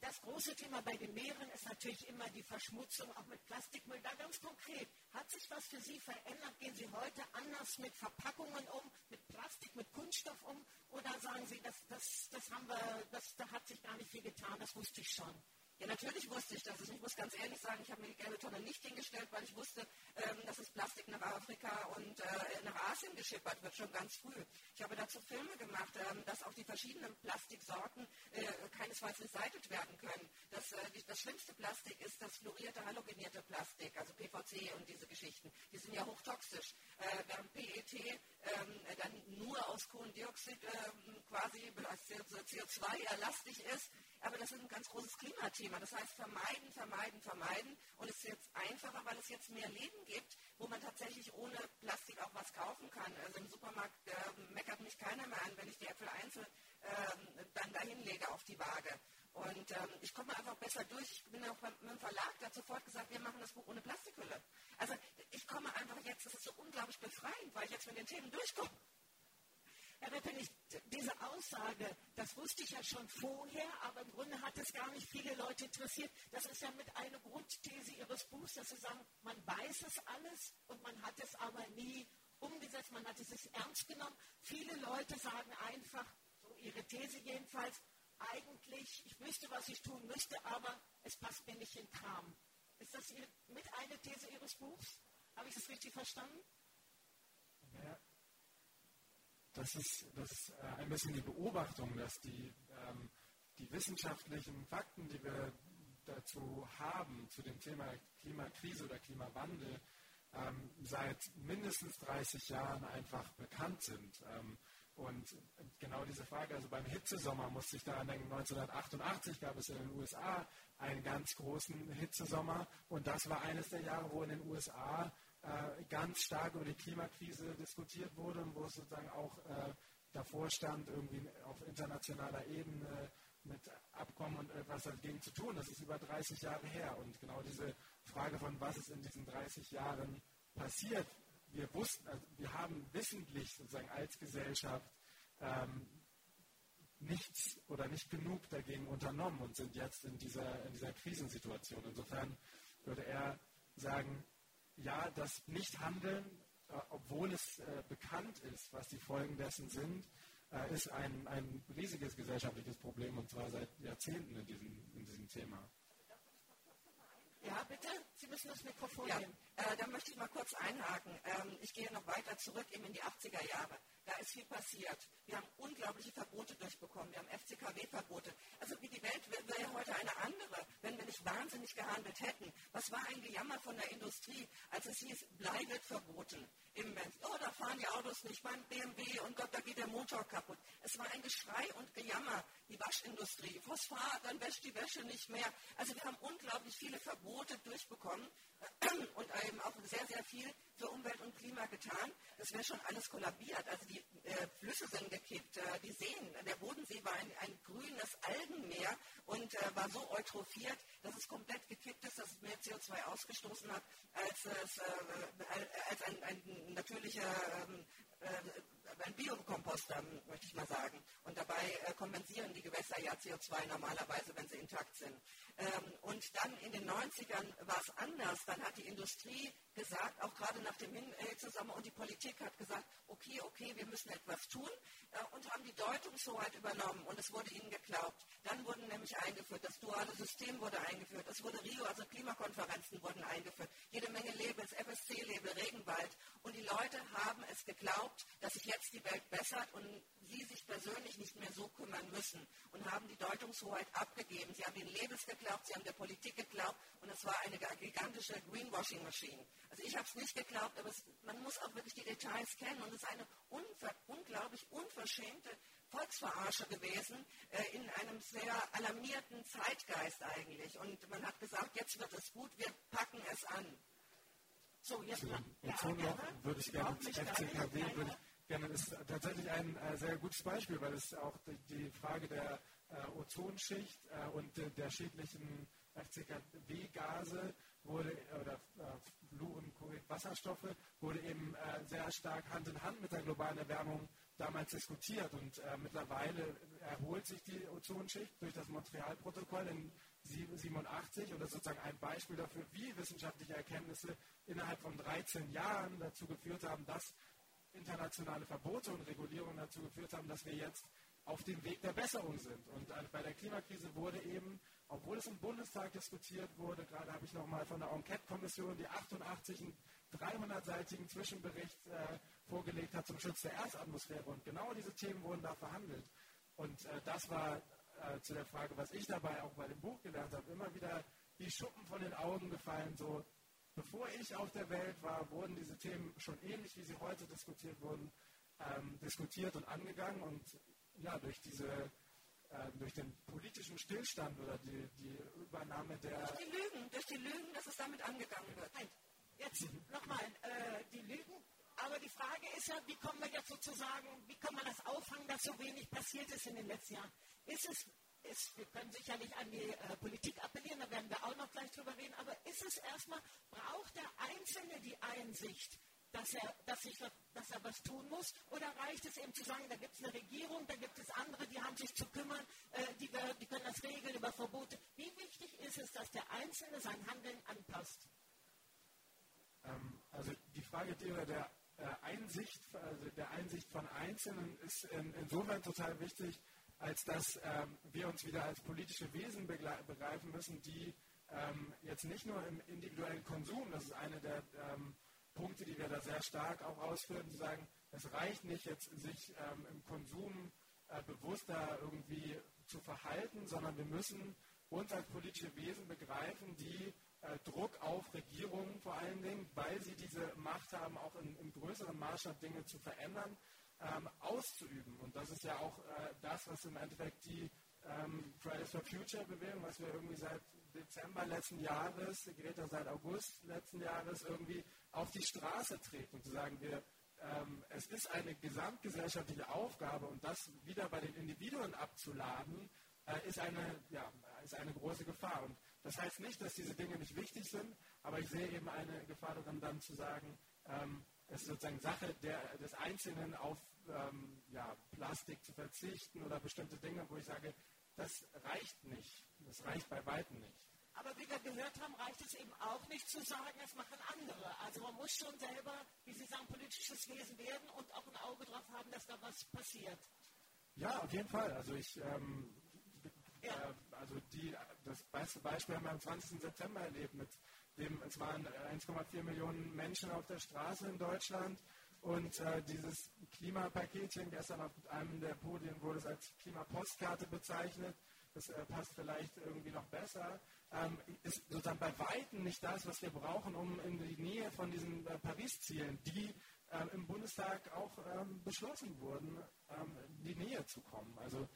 das große Thema bei den Meeren ist natürlich immer die Verschmutzung, auch mit Plastikmüll. Da ganz konkret, hat sich was für Sie verändert? Gehen Sie heute anders mit Verpackungen um, mit Plastik, mit Kunststoff um? Oder sagen Sie, das, das, das haben wir, das, da hat sich gar nicht viel getan, das wusste ich schon? Ja, natürlich wusste ich das. Ich muss ganz ehrlich sagen, ich habe mir die gelbe Tonne nicht hingestellt, weil ich wusste, ähm, dass das Plastik nach Afrika und äh, nach Asien geschippert wird, schon ganz früh. Ich habe dazu Filme gemacht, ähm, dass auch die verschiedenen Plastiksorten äh, keinesfalls recycelt werden können. Das, äh, die, das schlimmste Plastik ist das fluorierte, halogenierte Plastik, also PVC und diese Geschichten. Die sind ja hochtoxisch. Äh, während PET ähm, dann nur aus Kohlendioxid ähm, quasi als CO2-erlastig ist, aber das ist ein ganz großes Klimathema. Das heißt, vermeiden, vermeiden, vermeiden. Und es ist jetzt einfacher, weil es jetzt mehr Leben gibt, wo man tatsächlich ohne Plastik auch was kaufen kann. Also im Supermarkt äh, meckert mich keiner mehr an, wenn ich die Äpfel einzeln äh, dann dahin lege auf die Waage. Und ähm, ich komme einfach besser durch. Ich bin auch beim, beim Verlag, der hat sofort gesagt, wir machen das Buch ohne Plastikhülle. Also ich komme einfach jetzt, das ist so unglaublich befreiend, weil ich jetzt mit den Themen durchkomme. Herr Reppenig, diese Aussage, das wusste ich ja schon vorher, aber im Grunde hat es gar nicht viele Leute interessiert. Das ist ja mit einer Grundthese Ihres Buchs, dass Sie sagen, man weiß es alles und man hat es aber nie umgesetzt, man hat es ernst genommen. Viele Leute sagen einfach, so Ihre These jedenfalls, eigentlich, ich wüsste, was ich tun müsste, aber es passt mir nicht in Kram. Ist das mit einer These Ihres Buchs? Habe ich das richtig verstanden? Das ist, das ist äh, ein bisschen die Beobachtung, dass die, ähm, die wissenschaftlichen Fakten, die wir dazu haben, zu dem Thema Klimakrise oder Klimawandel, ähm, seit mindestens 30 Jahren einfach bekannt sind. Ähm, und genau diese Frage, also beim Hitzesommer musste ich daran denken, 1988 gab es in den USA einen ganz großen Hitzesommer und das war eines der Jahre, wo in den USA äh, ganz stark über die Klimakrise diskutiert wurde und wo es sozusagen auch äh, davor stand, irgendwie auf internationaler Ebene mit Abkommen und etwas dagegen zu tun. Das ist über 30 Jahre her. Und genau diese Frage von, was ist in diesen 30 Jahren passiert, wir wussten, also wir haben wissentlich sozusagen als Gesellschaft ähm, nichts oder nicht genug dagegen unternommen und sind jetzt in dieser, in dieser Krisensituation. Insofern würde er sagen, ja, das Nichthandeln, äh, obwohl es äh, bekannt ist, was die Folgen dessen sind, äh, ist ein, ein riesiges gesellschaftliches Problem und zwar seit Jahrzehnten in diesem, in diesem Thema. Ja, bitte. Sie müssen das Mikrofon ja, nehmen. Äh, da möchte ich mal kurz einhaken. Ähm, ich gehe noch weiter zurück, eben in die 80er Jahre. Da ist viel passiert. Wir haben unglaubliche Verbote durchbekommen. Wir haben FCKW-Verbote. Also wie die Welt wäre ja heute eine andere, wenn wir nicht wahnsinnig gehandelt hätten. Was war ein Gejammer von der Industrie, als es hieß, Blei wird verboten. Im oh, da fahren die Autos nicht beim BMW und Gott, da geht der Motor kaputt. Es war ein Geschrei und Gejammer, die Waschindustrie. Phosphat, dann wäscht die Wäsche nicht mehr. Also wir haben unglaublich viele Verbote durchbekommen <clears throat> und eben auch sehr, sehr viel für Umwelt und Klima getan. Das wäre schon alles kollabiert. Also die äh, Flüsse sind gekippt, äh, die Seen. Der Bodensee war ein, ein grünes Algenmeer und äh, war so eutrophiert, dass es komplett gekippt ist, dass es mehr CO2 ausgestoßen hat, als, es, äh, als ein, ein natürlicher ähm, äh, ein Biokomposter, möchte ich mal sagen. Und dabei äh, kompensieren die Gewässer ja CO2 normalerweise, wenn sie intakt sind. Ähm, und dann in den 90ern war es anders. Dann hat die Industrie gesagt, auch gerade nach dem Hitzesommer, und die Politik hat gesagt, okay, okay, wir müssen etwas tun äh, und haben die Deutungshoheit übernommen und es wurde ihnen geglaubt. Dann wurden nämlich eingeführt, das duale System wurde eingeführt, es wurde Rio, also Klimakonferenzen wurden eingeführt, jede Menge Labels, FSC-Label, Regenwald. Und die Leute haben es geglaubt, dass sich jetzt die Welt bessert und sie sich persönlich nicht mehr so kümmern müssen und haben die Deutungshoheit abgegeben. Sie haben den Labels geglaubt, sie haben der Politik geglaubt und es war eine gigantische Greenwashing-Maschine. Also ich habe es nicht geglaubt, aber es, man muss auch wirklich die Details kennen und es ist eine unver unglaublich unverschämte Volksverarsche gewesen, äh, in einem sehr alarmierten Zeitgeist eigentlich. Und man hat gesagt, jetzt wird es gut, wir packen es an. So, jetzt ja, noch würde ich gerne FCKW, würde ich gerne, das ist tatsächlich ein äh, sehr gutes Beispiel, weil es auch die, die Frage der äh, Ozonschicht äh, und äh, der schädlichen FCKW-Gase wurde, oder äh, Flu- und Wasserstoffe wurde eben äh, sehr stark Hand in Hand mit der globalen Erwärmung damals diskutiert. Und äh, mittlerweile erholt sich die Ozonschicht durch das Montreal-Protokoll in 87 und das ist sozusagen ein Beispiel dafür, wie wissenschaftliche Erkenntnisse innerhalb von 13 Jahren dazu geführt haben, dass internationale Verbote und Regulierungen dazu geführt haben, dass wir jetzt auf dem Weg der Besserung sind. Und bei der Klimakrise wurde eben, obwohl es im Bundestag diskutiert wurde, gerade habe ich nochmal von der Enquete-Kommission, die 88 einen 300-seitigen Zwischenbericht äh, vorgelegt hat zum Schutz der Erdatmosphäre. Und genau diese Themen wurden da verhandelt. Und äh, das war äh, zu der Frage, was ich dabei auch bei dem Buch gelernt habe, immer wieder die Schuppen von den Augen gefallen. So, bevor ich auf der Welt war, wurden diese Themen schon ähnlich, wie sie heute diskutiert wurden, ähm, diskutiert und angegangen. Und ja, durch diese durch den politischen Stillstand oder die, die Übernahme der. Durch die Lügen, durch die Lügen, dass es damit angegangen wird. Nein, jetzt nochmal, äh, die Lügen. Aber die Frage ist ja, wie kommen wir jetzt sozusagen, wie kann man das auffangen, dass so wenig passiert ist in den letzten Jahren? Ist es, ist, wir können sicherlich an die äh, Politik appellieren, da werden wir auch noch gleich drüber reden, aber ist es erstmal, braucht der Einzelne die Einsicht, dass er, dass, ich, dass er was tun muss? Oder reicht es eben zu sagen, da gibt es eine Regierung, da gibt es andere, die haben sich zu kümmern, äh, die, die, können das regeln über Verbote. Wie wichtig ist es, dass der Einzelne sein Handeln anpasst? Ähm, also die Frage der, der äh, Einsicht, also der Einsicht von Einzelnen ist in, insofern total wichtig, als dass ähm, wir uns wieder als politische Wesen begreifen müssen, die ähm, jetzt nicht nur im individuellen Konsum, das ist eine der ähm, Punkte, die wir da sehr stark auch ausführen, zu sagen, es reicht nicht jetzt, sich ähm, im Konsum äh, bewusster irgendwie zu verhalten, sondern wir müssen uns als politische Wesen begreifen, die äh, Druck auf Regierungen vor allen Dingen, weil sie diese Macht haben, auch in, im größeren Maßstab Dinge zu verändern, ähm, auszuüben. Und das ist ja auch äh, das, was im Endeffekt die ähm, Fridays for Future Bewegung, was wir irgendwie seit Dezember letzten Jahres, Greta seit August letzten Jahres irgendwie auf die Straße trägt und zu sagen, wir, ähm, es ist eine gesamtgesellschaftliche Aufgabe und das wieder bei den Individuen abzuladen, äh, ist, eine, ja, ist eine große Gefahr. Und das heißt nicht, dass diese Dinge nicht wichtig sind, aber ich sehe eben eine Gefahr darin, dann zu sagen, ähm, es ist sozusagen Sache der, des Einzelnen auf ähm, ja, Plastik zu verzichten oder bestimmte Dinge, wo ich sage, das reicht nicht. Das reicht bei weitem nicht. Aber wie wir gehört haben, reicht es eben auch nicht zu sagen, es machen andere. Also man muss schon selber, wie Sie sagen, politisches Wesen werden und auch ein Auge drauf haben, dass da was passiert. Ja, auf jeden Fall. Also ich, ähm, ja. äh, also die, das beste Beispiel haben wir am 20. September erlebt mit dem, es waren 1,4 Millionen Menschen auf der Straße in Deutschland und äh, dieses Klimapaketchen, gestern auf einem der Podien wurde es als Klimapostkarte bezeichnet, das äh, passt vielleicht irgendwie noch besser, ähm, ist sozusagen bei Weitem nicht das, was wir brauchen, um in die Nähe von diesen äh, Paris-Zielen, die äh, im Bundestag auch ähm, beschlossen wurden, ähm, in die Nähe zu kommen. Also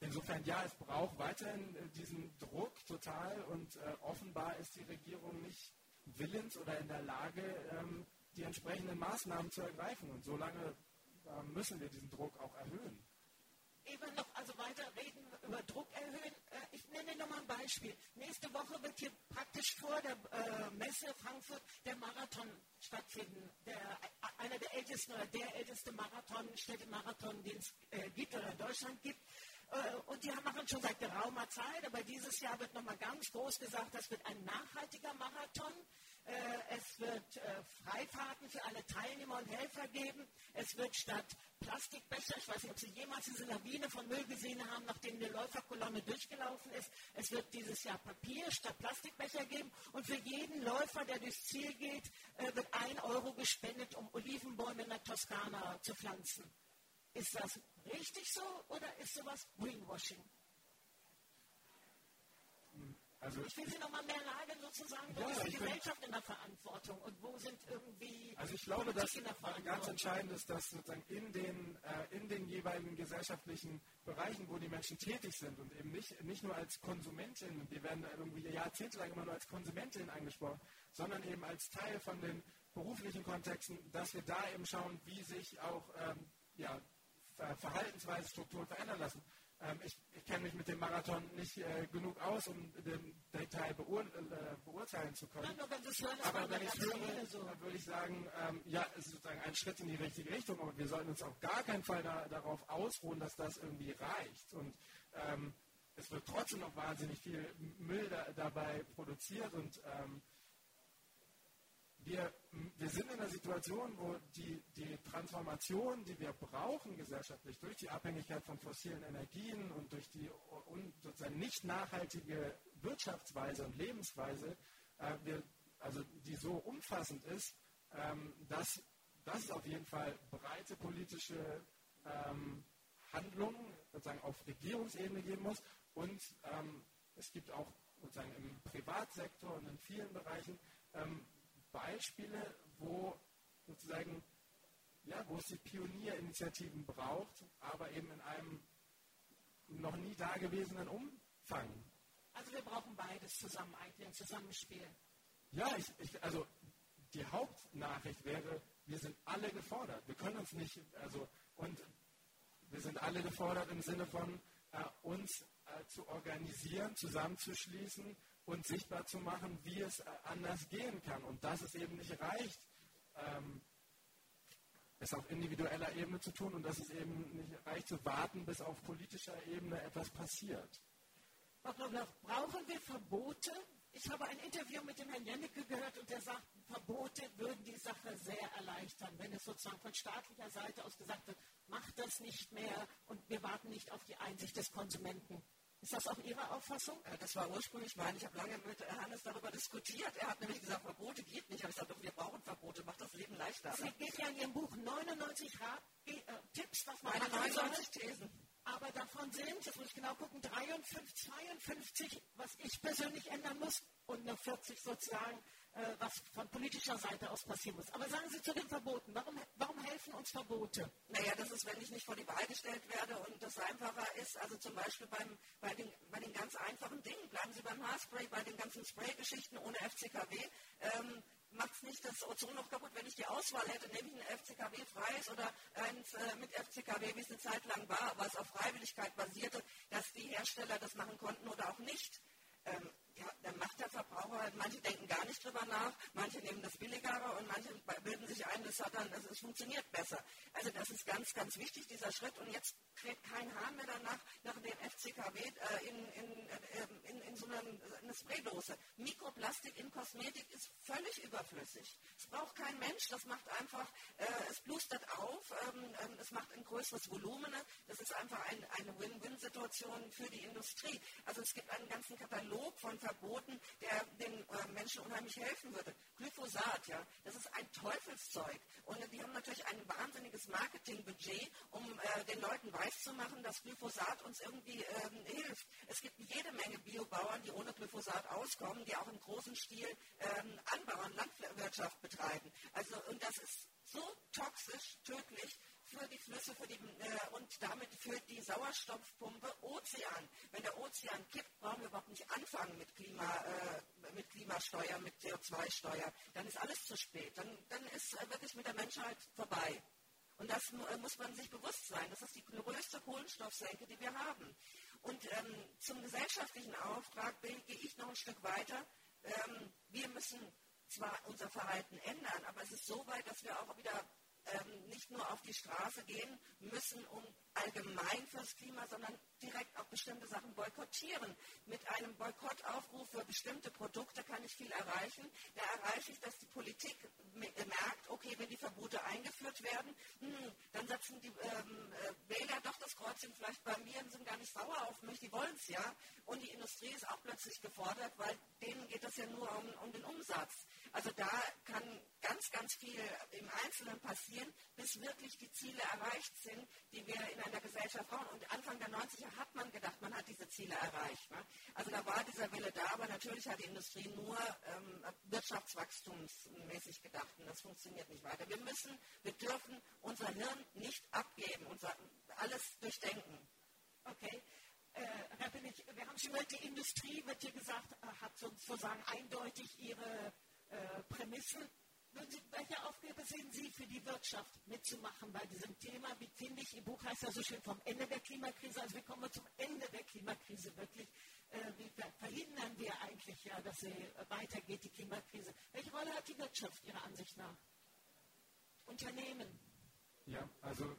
insofern ja, es braucht weiterhin äh, diesen Druck total und äh, offenbar ist die Regierung nicht willens oder in der Lage, ähm, die entsprechenden Maßnahmen zu ergreifen. Und solange äh, müssen wir diesen Druck auch erhöhen. Eben noch also weiter reden über Druck erhöhen. Nenne noch mal ein Beispiel. Nächste Woche wird hier praktisch vor der äh, Messe Frankfurt der Marathon stattfinden. Der, äh, einer der ältesten oder der älteste Marathon, Städtemarathon, den es äh, gibt oder in Deutschland gibt. Äh, und die machen schon seit geraumer Zeit, aber dieses Jahr wird nochmal ganz groß gesagt, das wird ein nachhaltiger Marathon. Äh, es wird äh, Freifahrten für alle Teilnehmer und Helfer geben. Es wird statt Plastikbecher, ich weiß nicht, ob Sie jemals diese Lawine von Müll gesehen haben, nachdem eine Läuferkolonne durchgelaufen ist. Es wird dieses Jahr Papier statt Plastikbecher geben. Und für jeden Läufer, der durchs Ziel geht, wird ein Euro gespendet, um Olivenbäume in der Toskana zu pflanzen. Ist das richtig so oder ist sowas Greenwashing? Also ich will Sie noch mal mehr Lage sozusagen, wo ja, ist die Gesellschaft in der Verantwortung und wo sind irgendwie Also ich glaube, dass ganz entscheidend ist, dass sozusagen in den, äh, in den jeweiligen gesellschaftlichen Bereichen, wo die Menschen tätig sind und eben nicht, nicht nur als Konsumentin, wir werden irgendwie jahrzehntelang immer nur als Konsumentin angesprochen, sondern eben als Teil von den beruflichen Kontexten, dass wir da eben schauen, wie sich auch ähm, ja, Verhaltensweisen, Strukturen verändern lassen. Ähm, ich, ich kenne mich mit dem Marathon nicht äh, genug aus, um den Detail beur, äh, beurteilen zu können. Nein, aber wenn ich es höre, so. dann würde ich sagen, ähm, ja, es ist sozusagen ein Schritt in die richtige Richtung, aber wir sollten uns auf gar keinen Fall da, darauf ausruhen, dass das irgendwie reicht. Und ähm, es wird trotzdem noch wahnsinnig viel Müll da, dabei produziert und ähm, wir, wir sind in einer Situation, wo die, die Transformation, die wir brauchen gesellschaftlich durch die Abhängigkeit von fossilen Energien und durch die und sozusagen nicht nachhaltige Wirtschaftsweise und Lebensweise, äh, wir, also die so umfassend ist, ähm, dass, es auf jeden Fall breite politische ähm, Handlungen sozusagen auf Regierungsebene geben muss. Und ähm, es gibt auch sozusagen im Privatsektor und in vielen Bereichen ähm, Beispiele, wo sozusagen, ja, wo es die Pionierinitiativen braucht, aber eben in einem noch nie dagewesenen Umfang. Also wir brauchen beides zusammen eigentlich, ein Zusammenspiel. Ja, ich, ich, also die Hauptnachricht wäre, wir sind alle gefordert. Wir können uns nicht, also und wir sind alle gefordert im Sinne von äh, uns äh, zu organisieren, zusammenzuschließen und sichtbar zu machen, wie es äh, anders gehen kann und dass es eben nicht reicht, ähm, es auf individueller Ebene zu tun und dass es eben nicht reicht zu warten, bis auf politischer Ebene etwas passiert. Brauchen wir Verbote? Ich habe ein Interview mit dem Herrn Jennecke gehört und der sagt, Verbote würden die Sache sehr erleichtern, wenn es sozusagen von staatlicher Seite aus gesagt wird, macht das nicht mehr und wir warten nicht auf die Einsicht des Konsumenten. Ist das auch Ihre Auffassung? Das war ursprünglich mein. Ich habe lange mit Hannes darüber diskutiert. Er hat nämlich gesagt, Verbote geht nicht. Ich habe gesagt, wir brauchen Verbote, macht das Leben leichter. Es geht ja in Ihrem Buch 99 Rat, äh, Tipps, was man Meine 99 Thesen. Aber davon sind, jetzt muss ich genau gucken, 53, 52, was ich persönlich ändern muss und nur 40 sozusagen was von politischer Seite aus passieren muss. Aber sagen Sie zu den Verboten, warum, warum helfen uns Verbote? Naja, das ist, wenn ich nicht vor die Wahl gestellt werde und das einfacher ist, also zum Beispiel beim, bei, den, bei den ganz einfachen Dingen, bleiben Sie beim Haarspray, bei den ganzen Spray-Geschichten ohne FCKW, ähm, macht es nicht das Ozon noch kaputt. Wenn ich die Auswahl hätte, nehme ich ein FCKW-freies oder eins äh, mit FCKW, wie es eine Zeit lang war, was auf Freiwilligkeit basierte, dass die Hersteller das machen konnten oder auch nicht. Ähm, ja, dann macht der Verbraucher, halt, manche denken gar nicht drüber nach, manche nehmen das billigere und manche bilden sich ein, das hat dann, also es funktioniert besser. Also das ist ganz, ganz wichtig, dieser Schritt. Und jetzt kräht kein Hahn mehr danach, nach dem FCKW äh, in, in, äh, in, in, so einer eine Spraydose. Mikroplastik in Kosmetik ist völlig überflüssig. Es braucht kein Mensch, das macht einfach, äh, es blustert auf, ähm, ähm, es macht ein größeres Volumen. Das ist einfach ein, eine Win-Win-Situation für die Industrie. Also es gibt einen ganzen Katalog von Verboten, der den äh, Menschen unheimlich helfen würde. Glyphosat, ja, das ist ein Teufelszeug. Und die haben natürlich ein wahnsinniges Marketingbudget, um äh, den Leuten weiszumachen, dass Glyphosat uns irgendwie ähm, hilft. Es gibt jede Menge Biobauern, die ohne Glyphosat auskommen, die auch im großen Stil ähm, Anbau und Landwirtschaft betreiben. Also, und das ist so toxisch, tödlich, für die Flüsse für die, äh, und damit für die Sauerstoffpumpe Ozean. Wenn der Ozean kippt, brauchen wir überhaupt nicht anfangen mit, Klima, äh, mit Klimasteuer, mit CO2-Steuer. Dann ist alles zu spät. Dann, dann ist äh, wirklich mit der Menschheit vorbei. Und das äh, muss man sich bewusst sein. Das ist die größte Kohlenstoffsenke, die wir haben. Und ähm, zum gesellschaftlichen Auftrag gehe ich noch ein Stück weiter. Ähm, wir müssen zwar unser Verhalten ändern, aber es ist so weit, dass wir auch wieder ähm, nicht nur auf die Straße gehen müssen, um allgemein fürs Klima, sondern direkt auch bestimmte Sachen boykottieren. Mit einem Boykottaufruf für bestimmte Produkte kann ich viel erreichen. Da erreiche ich, dass die Politik merkt, okay, wenn die Verbote eingeführt werden, hm, dann setzen die ähm, äh, Wähler doch das Kreuzchen vielleicht bei mir und sind gar nicht sauer auf mich, die wollen es ja. Und die Industrie ist auch plötzlich gefordert, weil denen geht das ja nur um, um den Umsatz. Also da kann ganz, ganz viel im Einzelnen passieren, bis wirklich die Ziele erreicht sind, die wir in einer Gesellschaft brauchen. Und Anfang der 90er hat man gedacht, man hat diese Ziele erreicht. Ne? Also da war dieser Wille da, aber natürlich hat die Industrie nur ähm, wirtschaftswachstumsmäßig gedacht und das funktioniert nicht weiter. Wir müssen, wir dürfen unser Hirn nicht abgeben und alles durchdenken. Okay. Äh, Herr Billig, wir haben schon gehört, die Industrie, wird hier gesagt, äh, hat sozusagen eindeutig ihre äh, Prämissen. Sie, welche Aufgabe sehen Sie für die Wirtschaft mitzumachen bei diesem Thema? Wie finde ich, Ihr Buch heißt ja so schön vom Ende der Klimakrise, also wie kommen wir zum Ende der Klimakrise wirklich? Äh, wie verhindern wir eigentlich ja, dass sie weitergeht, die Klimakrise? Welche Rolle hat die Wirtschaft Ihrer Ansicht nach? Unternehmen? Ja, also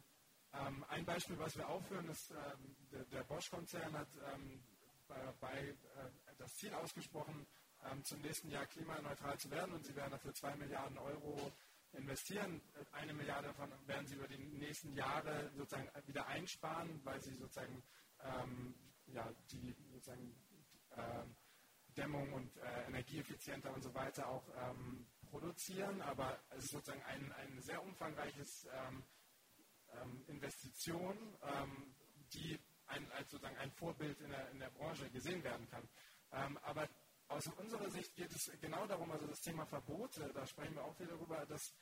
ähm, ein Beispiel, was wir aufführen, ist, ähm, der, der Bosch-Konzern hat ähm, bei, äh, das Ziel ausgesprochen, zum nächsten Jahr klimaneutral zu werden und sie werden dafür zwei Milliarden Euro investieren. Eine Milliarde davon werden sie über die nächsten Jahre sozusagen wieder einsparen, weil sie sozusagen ähm, ja, die sozusagen ähm, Dämmung und äh, energieeffizienter und so weiter auch ähm, produzieren. Aber es ist sozusagen ein, ein sehr umfangreiches ähm, ähm, Investition, ähm, die ein, als sozusagen ein Vorbild in der, in der Branche gesehen werden kann. Ähm, aber aus unserer Sicht geht es genau darum, also das Thema Verbote, da sprechen wir auch wieder darüber, dass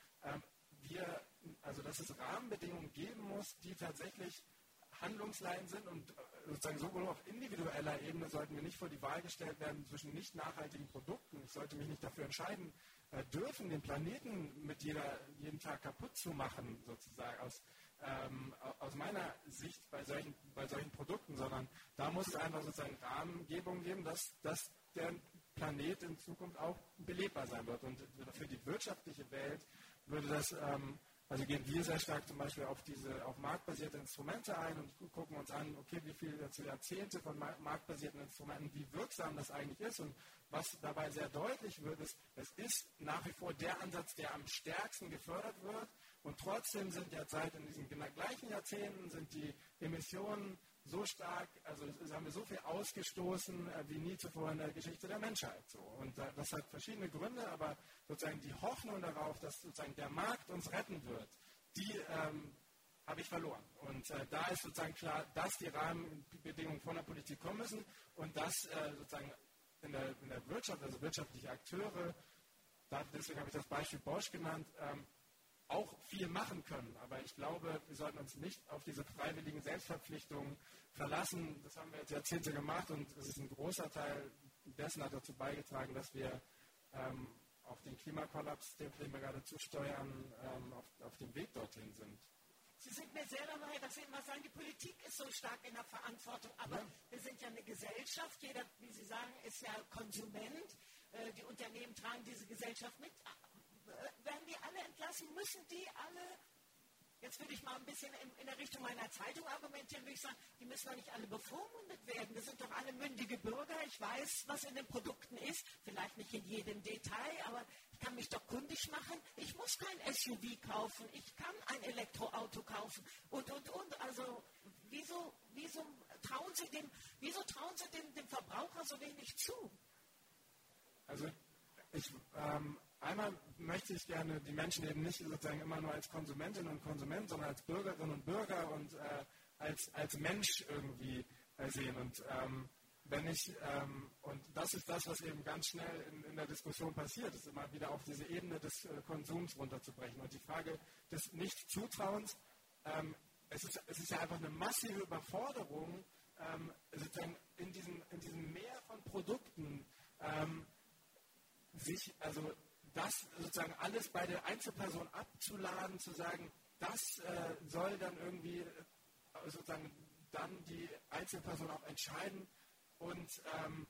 wir, also dass es Rahmenbedingungen geben muss, die tatsächlich Handlungsleiten sind und äh, sozusagen sowohl auf individueller Ebene sollten wir nicht vor die Wahl gestellt werden zwischen nicht nachhaltigen Produkten. Ich sollte mich nicht dafür entscheiden äh, dürfen, den Planeten mit jeder, jeden Tag kaputt zu machen, sozusagen aus, ähm, aus meiner Sicht bei solchen, bei solchen Produkten, sondern da muss es einfach sozusagen Rahmengebung geben, dass, dass der Planet in Zukunft auch belebbar sein wird. Und für die wirtschaftliche Welt würde das, ähm, also gehen wir sehr stark zum Beispiel auf diese auf marktbasierte Instrumente ein und gucken uns an, okay, wie viele Jahrzehnte von marktbasierten Instrumenten, wie wirksam das eigentlich ist. Und was dabei sehr deutlich wird, ist, es ist nach wie vor der Ansatz, der am stärksten gefördert wird. Und trotzdem sind derzeit in diesen gleichen Jahrzehnten sind die Emissionen so stark, also haben wir so viel ausgestoßen äh, wie nie zuvor in der Geschichte der Menschheit. So. Und äh, das hat verschiedene Gründe, aber sozusagen die Hoffnung darauf, dass sozusagen der Markt uns retten wird, die ähm, habe ich verloren. Und äh, da ist sozusagen klar, dass die Rahmenbedingungen von der Politik kommen müssen und dass äh, sozusagen in der, in der, Wirtschaft, also wirtschaftliche Akteure, da, deswegen habe ich das Beispiel Bosch genannt, ähm, auch viel machen können. Aber ich glaube, wir sollten uns nicht auf diese freiwilligen Selbstverpflichtungen verlassen. Das haben wir jetzt Jahrzehnte gemacht und es ist ein großer Teil dessen hat dazu beigetragen, dass wir ähm, auf den Klimakollaps, dem wir gerade zusteuern, ähm, auf, auf dem Weg dorthin sind. Sie sind mir sehr dabei, dass Sie immer sagen, die Politik ist so stark in der Verantwortung. Aber ja. wir sind ja eine Gesellschaft. Jeder, wie Sie sagen, ist ja Konsument. Äh, die Unternehmen tragen diese Gesellschaft mit werden die alle entlassen? Müssen die alle, jetzt würde ich mal ein bisschen in, in der Richtung meiner Zeitung argumentieren, würde ich sagen, die müssen doch nicht alle bevormundet werden. Wir sind doch alle mündige Bürger. Ich weiß, was in den Produkten ist. Vielleicht nicht in jedem Detail, aber ich kann mich doch kundig machen. Ich muss kein SUV kaufen. Ich kann ein Elektroauto kaufen. Und, und, und. Also, wieso, wieso trauen Sie dem, wieso trauen Sie dem, dem Verbraucher so wenig zu? Also, ich, ähm, Einmal möchte ich gerne die Menschen eben nicht sozusagen immer nur als Konsumentin und Konsument, sondern als Bürgerinnen und Bürger und äh, als, als Mensch irgendwie äh, sehen. Und ähm, wenn ich, ähm, und das ist das, was eben ganz schnell in, in, der Diskussion passiert, ist immer wieder auf diese Ebene des äh, Konsums runterzubrechen. Und die Frage des Nicht-Zutrauens, ähm, es, ist, es ist ja einfach eine massive Überforderung, ähm, sozusagen in diesem, in diesem Meer von Produkten, ähm, sich, also das sozusagen alles bei der Einzelperson abzuladen, zu sagen, das äh, soll dann irgendwie äh, sozusagen dann die Einzelperson auch entscheiden und ähm,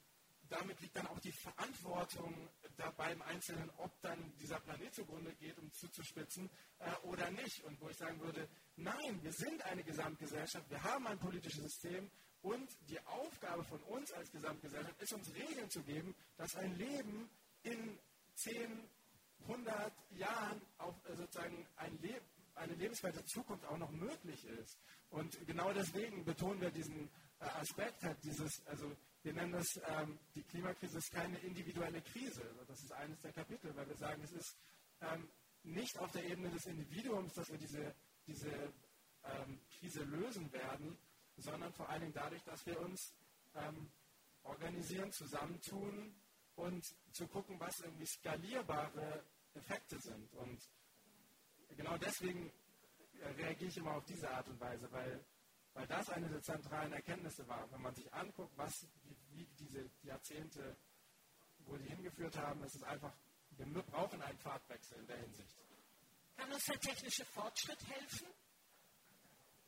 damit liegt dann auch die Verantwortung da beim Einzelnen, ob dann dieser Planet zugrunde geht, um zuzuspitzen, äh, oder nicht. Und wo ich sagen würde, nein, wir sind eine Gesamtgesellschaft, wir haben ein politisches System und die Aufgabe von uns als Gesamtgesellschaft ist, uns Regeln zu geben, dass ein Leben in 10, 100 Jahren auch äh, sozusagen ein Leben, eine lebenswerte Zukunft auch noch möglich ist. Und genau deswegen betonen wir diesen äh, Aspekt, halt dieses, also wir nennen das, ähm, die Klimakrise ist keine individuelle Krise. Das ist eines der Kapitel, weil wir sagen, es ist ähm, nicht auf der Ebene des Individuums, dass wir diese, diese ähm, Krise lösen werden, sondern vor allen Dingen dadurch, dass wir uns ähm, organisieren, zusammentun und zu gucken, was irgendwie skalierbare Effekte sind. Und genau deswegen äh, reagiere ich immer auf diese Art und Weise, weil, weil das eine der zentralen Erkenntnisse war. Wenn man sich anguckt, was, wie, wie diese Jahrzehnte, wo die hingeführt haben, ist es einfach, wir brauchen einen Fahrtwechsel in der Hinsicht. Kann uns der technische Fortschritt helfen?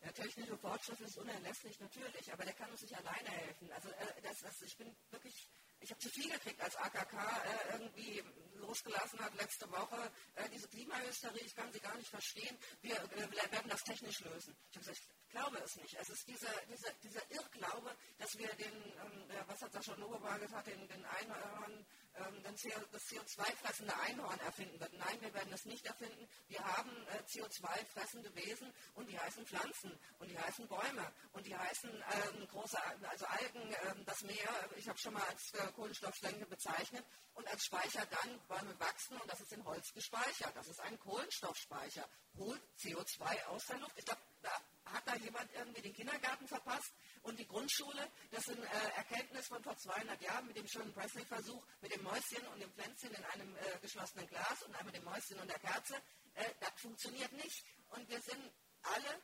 Der technische Fortschritt ist unerlässlich, natürlich, aber der kann uns nicht alleine helfen. Also äh, das, das, ich bin wirklich, ich habe zu viel gekriegt, als AKK äh, irgendwie losgelassen hat letzte Woche. Äh, diese Klimahysterie, ich kann sie gar nicht verstehen. Wir, wir werden das technisch lösen. Ich habe gesagt, ich glaube es nicht. Es ist dieser, dieser, dieser Irrglaube, dass wir den, ähm, was hat Sascha Lobobar gesagt, den, den Einhorn, ähm, den CO, das CO2-fressende Einhorn erfinden wird. Nein, wir werden es nicht erfinden. Wir haben äh, CO2-fressende Wesen und die heißen Pflanzen und die heißen Bäume und die heißen ähm, große, also Algen, ähm, das Meer, ich habe schon mal als äh, Kohlenstoffschlänge bezeichnet und als Speicher dann Bäume wachsen und das ist in Holz gespeichert. Das ist ein Kohlenstoffspeicher. Holt CO2 aus der Luft. Ich glaube, da hat da jemand irgendwie den Kindergarten verpasst und die Grundschule. Das sind äh, Erkenntnis von vor 200 Jahren mit dem schönen Presley-Versuch mit dem Mäuschen und dem Pflänzchen in einem äh, geschlossenen Glas und einmal dem Mäuschen und der Kerze. Äh, das funktioniert nicht. Und wir sind alle,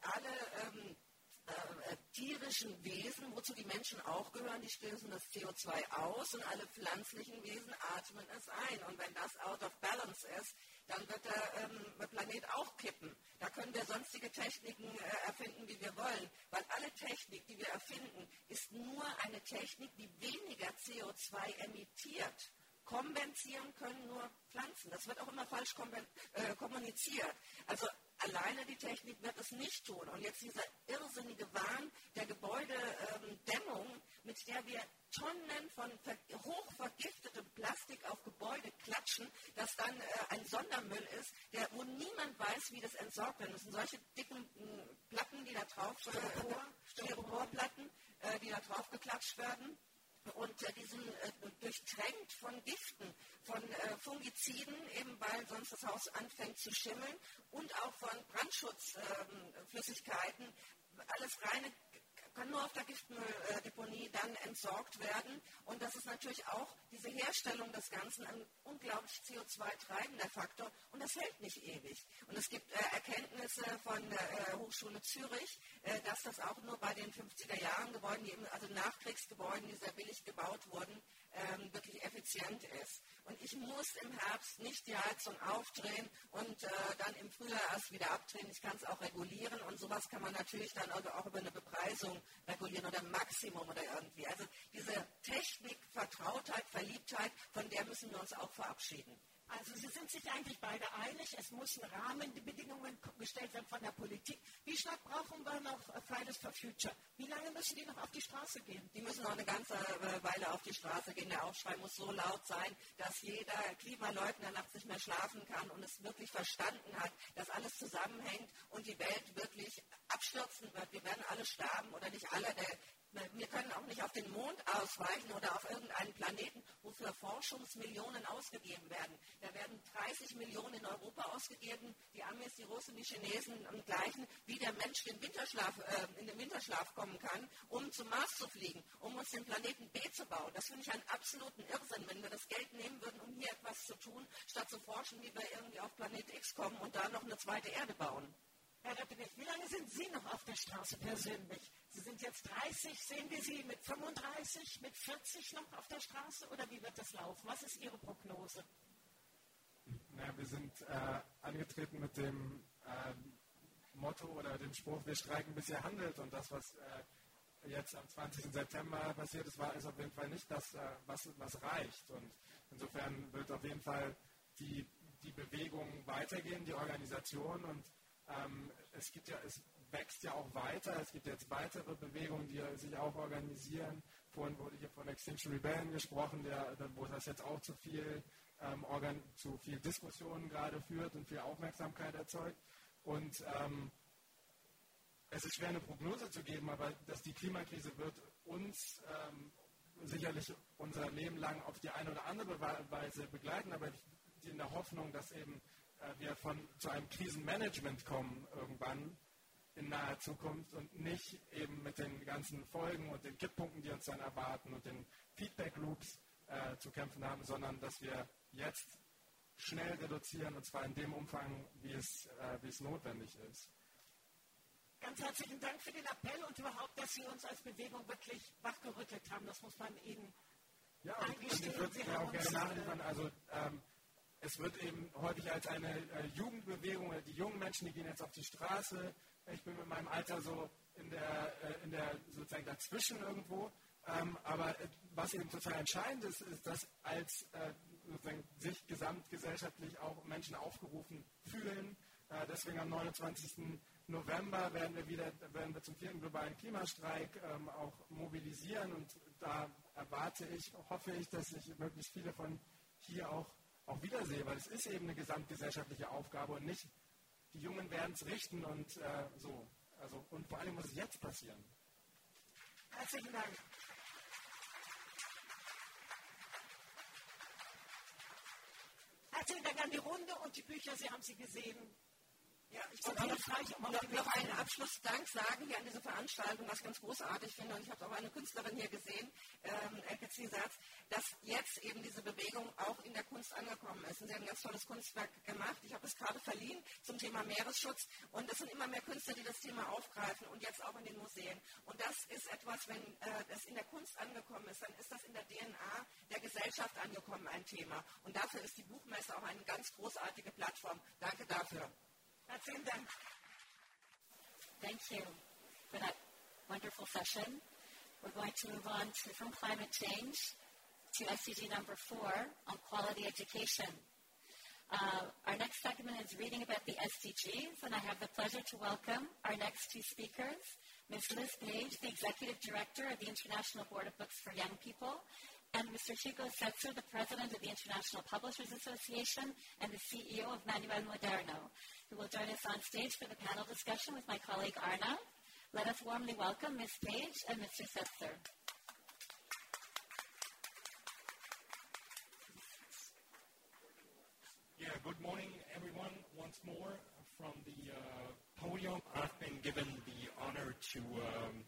alle ähm, äh, tierischen Wesen, wozu die Menschen auch gehören, die stößen das CO2 aus und alle pflanzlichen Wesen atmen es ein. Und wenn das out of balance ist, dann wird der ähm, Planet auch kippen. Da können wir sonstige Techniken äh, erfinden, wie wir wollen, weil alle Technik, die wir erfinden, ist nur eine Technik, die weniger CO2 emittiert. Kompensieren können nur Pflanzen. Das wird auch immer falsch äh, kommuniziert. Also alleine die Technik wird es nicht tun. Und jetzt dieser irrsinnige Wahn der Gebäudedämmung, ähm, mit der wir Tonnen von hochvergiftetem Plastik auf Gebäude klatschen, das dann äh, ein Sondermüll ist, der, wo niemand weiß, wie das entsorgt. Das sind solche dicken äh, Platten, die da drauf, äh, Styroporplatten, äh, die da drauf geklatscht werden. Und äh, die sind äh, durchtränkt von Giften, von äh, Fungiziden, eben weil sonst das Haus anfängt zu schimmeln, und auch von Brandschutzflüssigkeiten. Alles reine kann nur auf der Giftmülldeponie dann entsorgt werden. Und das ist natürlich auch diese Herstellung des Ganzen ein unglaublich CO2-treibender Faktor. Und das hält nicht ewig. Und es gibt äh, Erkenntnisse von der äh, Hochschule Zürich, äh, dass das auch nur bei den 50er Jahren Gebäuden, also Nachkriegsgebäuden, die sehr billig gebaut wurden, ähm, wirklich effizient ist. Und ich muss im Herbst nicht die Heizung aufdrehen und äh, dann im Frühjahr erst wieder abdrehen. Ich kann es auch regulieren und sowas kann man natürlich dann auch über eine Bepreisung regulieren oder Maximum oder irgendwie. Also diese Technik, Vertrautheit, Verliebtheit, von der müssen wir uns auch verabschieden. Also Sie sind sich eigentlich beide einig, es müssen Rahmenbedingungen gestellt werden von der Politik. Wie stark brauchen wir noch Fridays for Future? Wie lange müssen die noch auf die Straße gehen? Die müssen noch eine ganze äh, Weile auf die Straße gehen. Der Aufschrei muss so laut sein, dass jeder Klimaleugner nachts nicht mehr schlafen kann und es wirklich verstanden hat, dass alles zusammenhängt und die Welt wirklich abstürzen wird. Wir werden alle sterben oder nicht alle. Der wir können auch nicht auf den Mond ausweichen oder auf irgendeinen Planeten, wofür Forschungsmillionen ausgegeben werden. Da werden 30 Millionen in Europa ausgegeben, die Amis, die Russen, die Chinesen und gleichen, wie der Mensch den Winterschlaf, äh, in den Winterschlaf kommen kann, um zum Mars zu fliegen, um uns den Planeten B zu bauen. Das finde ich einen absoluten Irrsinn, wenn wir das Geld nehmen würden, um hier etwas zu tun, statt zu forschen, wie wir irgendwie auf Planet X kommen und da noch eine zweite Erde bauen. Herr Dr. wie lange sind Sie noch auf der Straße persönlich? Sie sind jetzt 30, sehen wir Sie mit 35, mit 40 noch auf der Straße oder wie wird das laufen? Was ist Ihre Prognose? Naja, wir sind äh, angetreten mit dem äh, Motto oder dem Spruch, wir streiken, bis ihr handelt. Und das, was äh, jetzt am 20. September passiert ist, war ist auf jeden Fall nicht das, äh, was, was reicht. Und insofern wird auf jeden Fall die, die Bewegung weitergehen, die Organisation. Und ähm, es gibt ja, es wächst ja auch weiter. Es gibt jetzt weitere Bewegungen, die sich auch organisieren. Vorhin wurde hier von Extinction Rebellion gesprochen, der, wo das jetzt auch zu viel, ähm, Organ, zu viel Diskussionen gerade führt und viel Aufmerksamkeit erzeugt. Und ähm, es ist schwer, eine Prognose zu geben, aber dass die Klimakrise wird uns ähm, sicherlich unser Leben lang auf die eine oder andere Weise begleiten, aber in der Hoffnung, dass eben äh, wir von, zu einem Krisenmanagement kommen irgendwann in naher Zukunft und nicht eben mit den ganzen Folgen und den Kipppunkten, die uns dann erwarten und den Feedback-Loops äh, zu kämpfen haben, sondern dass wir jetzt schnell reduzieren und zwar in dem Umfang, wie es, äh, wie es notwendig ist. Ganz herzlichen Dank für den Appell und überhaupt, dass Sie uns als Bewegung wirklich wachgerüttelt haben. Das muss man Ihnen ja, eingestehen. Und ich würde auch gerne nachliefern. Also ähm, es wird eben häufig als eine äh, Jugendbewegung, die jungen Menschen, die gehen jetzt auf die Straße. Ich bin mit meinem Alter so in der, äh, in der sozusagen dazwischen irgendwo. Ähm, aber äh, was eben total entscheidend ist, ist, dass als äh, sich gesamtgesellschaftlich auch Menschen aufgerufen fühlen. Äh, deswegen am 29. November werden wir wieder werden wir zum vierten globalen Klimastreik ähm, auch mobilisieren und da erwarte ich, hoffe ich, dass ich möglichst viele von hier auch, auch wiedersehe, weil es ist eben eine gesamtgesellschaftliche Aufgabe und nicht die Jungen werden es richten und äh, so. Also, und vor allem muss es jetzt passieren. Herzlichen Dank. Herzlichen Dank an die Runde und die Bücher, Sie haben sie gesehen. Ich wollte noch, noch, einen Abschlussdank sagen hier an diese Veranstaltung, was ich ganz großartig finde. Und ich habe auch eine Künstlerin hier gesehen, ähm, Elke dass jetzt eben diese Bewegung auch in der Kunst angekommen ist. Und sie haben ein ganz tolles Kunstwerk gemacht. Ich habe es gerade verliehen zum Thema Meeresschutz. Und es sind immer mehr Künstler, die das Thema aufgreifen und jetzt auch in den Museen. Und das ist etwas, wenn äh, das in der Kunst angekommen ist, dann ist das in der DNA der Gesellschaft angekommen, ein Thema. Und dafür ist die Buchmesse auch eine ganz großartige Plattform. Danke dafür. Herzlichen Dank. Thank you for that wonderful session. We're going to move on to, from climate change to SDG number four on quality education. Uh, our next segment is reading about the SDGs, and I have the pleasure to welcome our next two speakers, Ms. Liz Page, the Executive Director of the International Board of Books for Young People, and Mr. Hugo Setzer, the President of the International Publishers Association and the CEO of Manual Moderno who will join us on stage for the panel discussion with my colleague Arna. Let us warmly welcome Ms. Page and Mr. Setzer. Yeah, good morning, everyone. Once more from the uh, podium, I've been given the honor to um,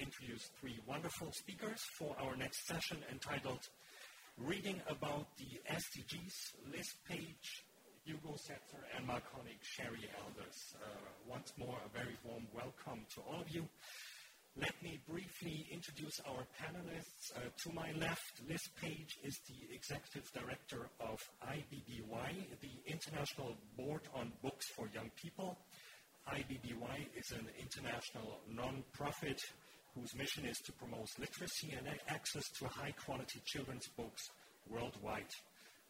introduce three wonderful speakers for our next session entitled Reading About the SDGs, Liz Page, Hugo Setzer and my colleague Sherry Aldis. Uh, once more, a very warm welcome to all of you. Let me briefly introduce our panelists. Uh, to my left, Liz Page is the Executive Director of IBBY, the International Board on Books for Young People. IBBY is an international non-profit whose mission is to promote literacy and access to high-quality children's books worldwide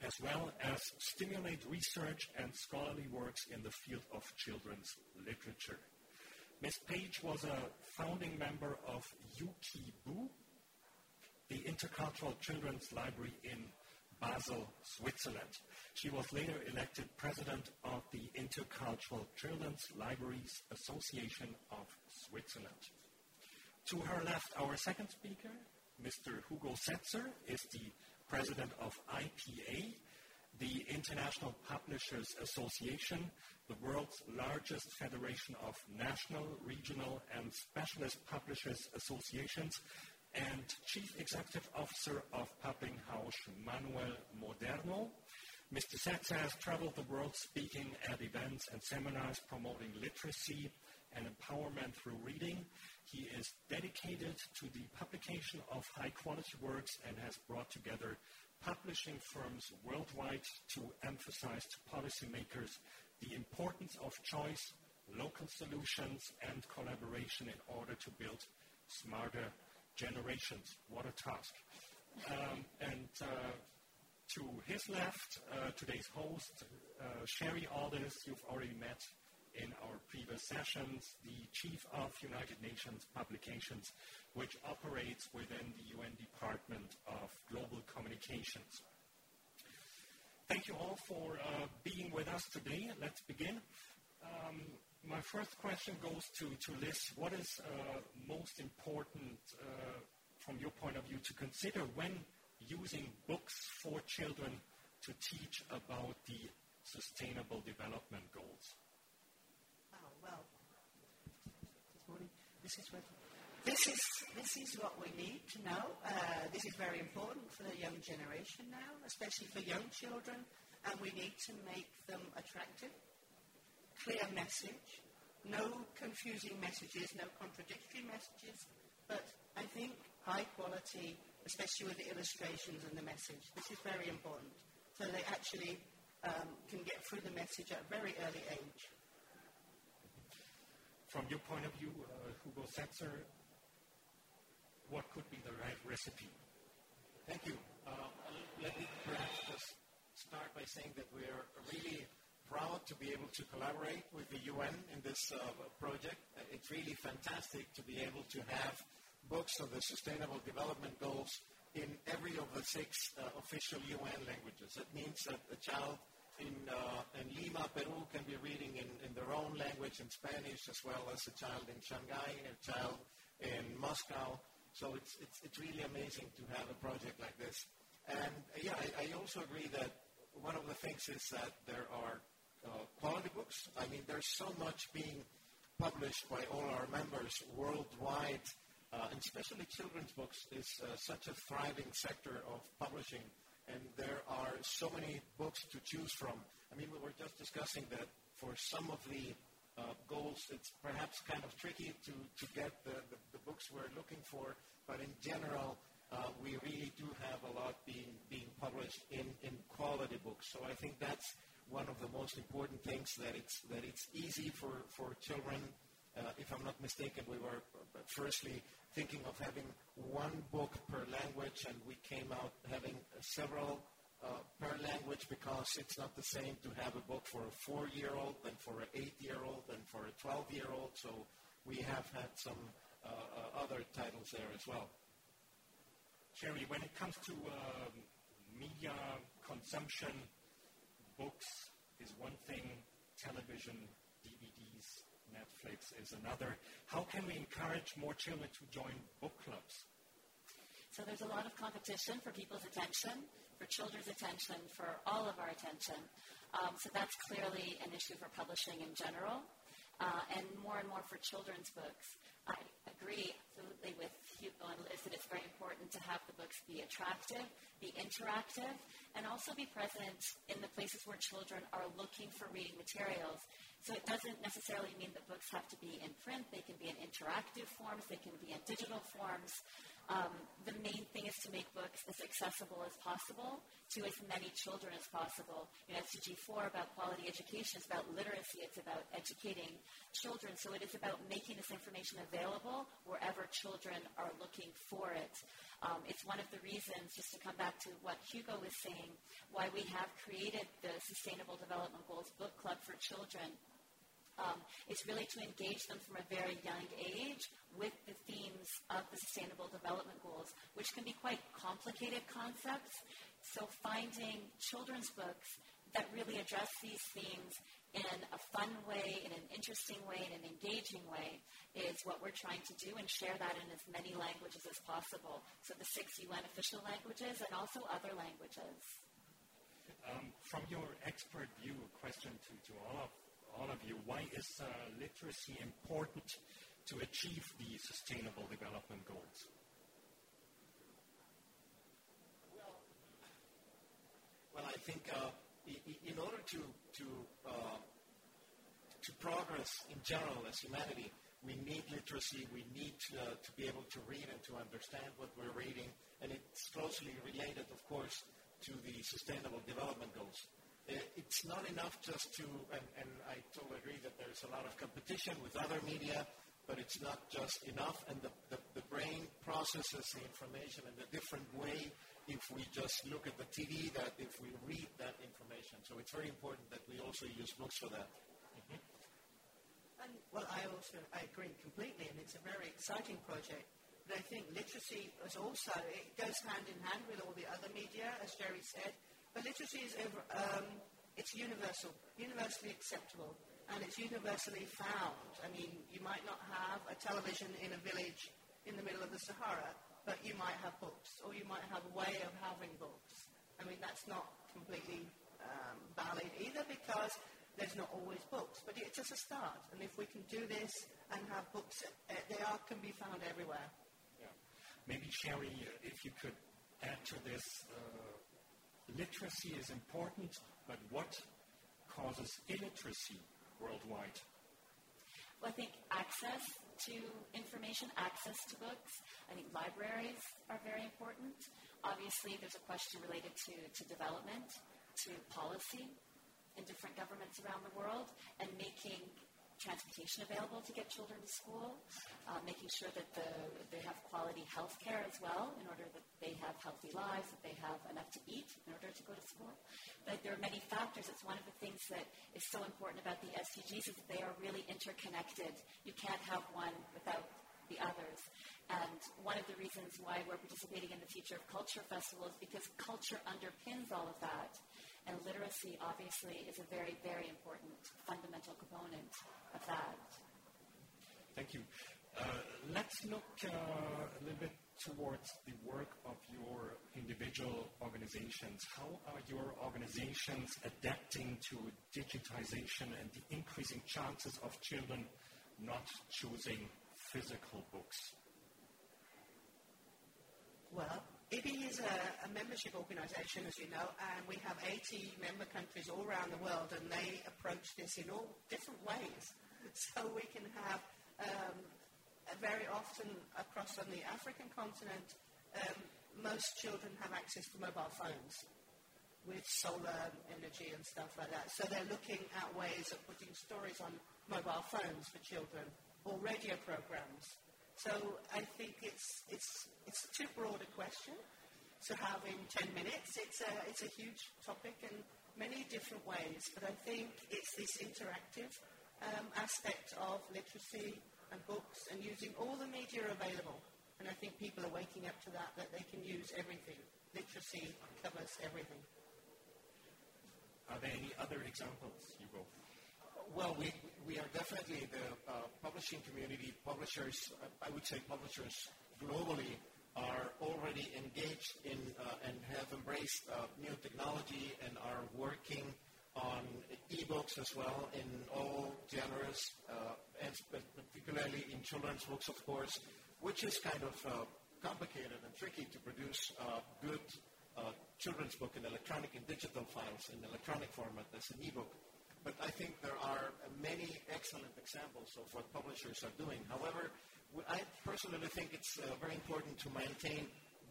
as well as stimulate research and scholarly works in the field of children's literature. Ms. Page was a founding member of JuKiBu, the Intercultural Children's Library in Basel, Switzerland. She was later elected president of the Intercultural Children's Libraries Association of Switzerland. To her left, our second speaker, Mr. Hugo Setzer, is the president of IPA, the International Publishers Association, the world's largest federation of national, regional, and specialist publishers associations, and Chief Executive Officer of Publishing House Manual Moderno. Mr. Setzer has traveled the world speaking at events and seminars promoting literacy and empowerment through reading. He is dedicated to the publication of high quality works and has brought together publishing firms worldwide to emphasize to policymakers the importance of choice, local solutions, and collaboration in order to build smarter generations. What a task. Um, and uh, to his left, uh, today's host, uh, Sherry Aldis, you've already met in our previous sessions, the Chief of United Nations Publications, which operates within the UN Department of Global Communications. Thank you all for uh, being with us today. Let's begin. Um, my first question goes to, to Liz. What is uh, most important uh, from your point of view, to consider when using books for children to teach about the Sustainable Development Goals? Oh, well, this is what this is this is what we need to know. Uh, this is very important for the young generation now, especially for young children, and we need to make them attractive, clear message, no confusing messages, no contradictory messages, but I think high quality, especially with the illustrations and the message. This is very important, so they actually um, can get through the message at a very early age. From your point of view, uh, Hugo Setzer, what could be the right recipe? Thank you. Uh, let me perhaps just start by saying that we are really proud to be able to collaborate with the UN in this uh, project. It's really fantastic to be able to have books of the Sustainable Development Goals in every of the six uh, official UN languages. That means that a child in, uh, in Lima, Peru, can be reading in, in their own language, in Spanish, as well as a child in Shanghai, a child in Moscow. So it's, it's, it's really amazing to have a project like this. And uh, yeah, I, I also agree that one of the things is that there are uh, quality books. I mean, there's so much being published by all our members worldwide, uh, and especially children's books is uh, such a thriving sector of publishing and there are so many books to choose from. I mean, we were just discussing that for some of the uh, goals, it's perhaps kind of tricky to, to get the, the, the books we're looking for, but in general, uh, we really do have a lot being, being published in, in quality books. So I think that's one of the most important things, that it's, that it's easy for, for children. Uh, if I'm not mistaken, we were firstly thinking of having one book per language, and we came out having several uh, per language because it's not the same to have a book for a four-year-old than for an eight-year-old than for a 12-year-old. So we have had some uh, uh, other titles there as well. Sherry, when it comes to um, media consumption, books is one thing, television, DVDs, Netflix is another. How can we encourage more children to join book clubs? So there's a lot of competition for people's attention, for children's attention, for all of our attention. Um, so that's clearly an issue for publishing in general, uh, and more and more for children's books. I agree absolutely with Hugo and Liz that it's very important to have the books be attractive, be interactive, and also be present in the places where children are looking for reading materials. So it doesn't necessarily mean that books have to be in print. They can be in interactive forms. They can be in digital forms. Um, the main thing is to make books as accessible as possible to as many children as possible. You 4 about quality education is about literacy. It's about educating children. So it is about making this information available wherever children are looking for it. Um, it's one of the reasons, just to come back to what Hugo was saying, why we have created the Sustainable Development Goals Book Club for Children um, really to engage them from a very young age with the themes of the Sustainable Development Goals, which can be quite complicated concepts. So finding children's books that really address these themes in a fun way, in an interesting way, in an engaging way, is what we're trying to do and share that in as many languages as possible. So the six UN official languages and also other languages. Um, from your expert view, a question to, to all of all of you, why is uh, literacy important to achieve the Sustainable Development Goals? Well, I think uh, in order to to uh, to progress in general as humanity, we need literacy. We need to be able to read and to understand what we're reading, and it's closely related, of course, to the Sustainable Development Goals it's not enough just to, and, and I totally agree that there's a lot of competition with other media, but it's not just enough, and the, the, the brain processes the information in a different way if we just look at the TV that if we read that information. So it's very important that we also use books for that. Mm-hmm. And, well, I also I agree completely, and it's a very exciting project. But I think literacy is also, it goes hand in hand with all the other media, as Sherry said. But literacy is over, um, it's universal, universally acceptable, and it's universally found. I mean, you might not have a television in a village in the middle of the Sahara, but you might have books, or you might have a way of having books. I mean, that's not completely um, valid either because there's not always books, but it's just a start. And if we can do this and have books, uh, they are, can be found everywhere. Yeah. Maybe, Sherry, if you could add to this, uh, literacy is important, but what causes illiteracy worldwide? Well, I think access to information, access to books. I think libraries are very important. Obviously, there's a question related to, to development, to policy in different governments around the world, and making transportation available to get children to school, uh, making sure that the, they have quality health care as well in order that they have healthy lives, that they have enough to eat in order to go to school. But there are many factors. It's one of the things that is so important about the SDGs is that they are really interconnected. You can't have one without the others. And one of the reasons why we're participating in the Future of Culture Festival is because culture underpins all of that. And literacy, obviously, is a very, very important fundamental component of that. Thank you. Uh, let's look uh, a little bit towards the work of your individual organizations. How are your organizations adapting to digitization and the increasing chances of children not choosing physical books? Well, IBBY is a, a, membership organization, as you know, and we have 80 member countries all around the world, and they approach this in all different ways. <laughs> So we can have um, very often across on the African continent, um, most children have access to mobile phones with solar energy and stuff like that. So they're looking at ways of putting stories on mobile phones for children or radio programs. So I think it's, it's, it's too broad a question to have in 10 minutes. It's a, it's a huge topic in many different ways, but I think it's this interactive um, aspect of literacy and books and using all the media available. And I think people are waking up to that, that they can use everything. Literacy covers everything. Are there any other examples, Hugo? Well, we, we are definitely the uh, publishing community, publishers, I would say publishers globally are already engaged in uh, and have embraced uh, new technology and are working on e-books as well in all genres, uh, and particularly in children's books, of course, which is kind of uh, complicated and tricky to produce uh, good children's book in electronic and digital files in electronic format as an e-book. But I think there are many excellent examples of what publishers are doing. However, I personally think it's uh, very important to maintain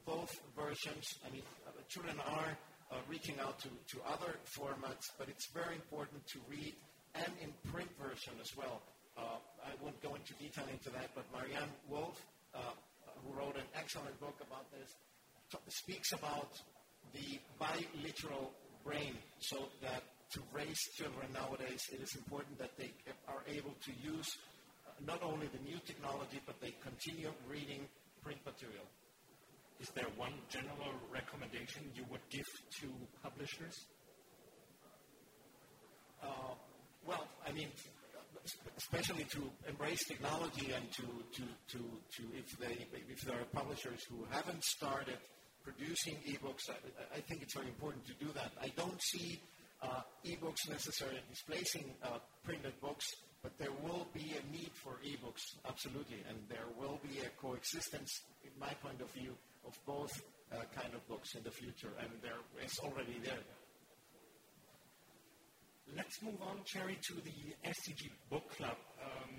both versions. I mean, uh, children are uh, reaching out to, to other formats, but it's very important to read and in print version as well. Uh, I won't go into detail into that, but Maryanne Wolf, uh, who wrote an excellent book about this, t- speaks about the biliterate brain, so that to raise children nowadays, it is important that they are able to use uh, not only the new technology, but they continue reading print material. Is there one general recommendation you would give to publishers? Uh, well, I mean, especially to embrace technology and to, to, to, to if, they, if there are publishers who haven't started producing ebooks, I, I think it's very important to do that. I don't see uh, ebooks necessarily displacing uh, printed books, but there will be a need for e-books, absolutely, and there will be a coexistence, in my point of view, of both uh, kind of books in the future, and there, it's already there. Let's move on, Sherry, to the SDG Book Club. Um,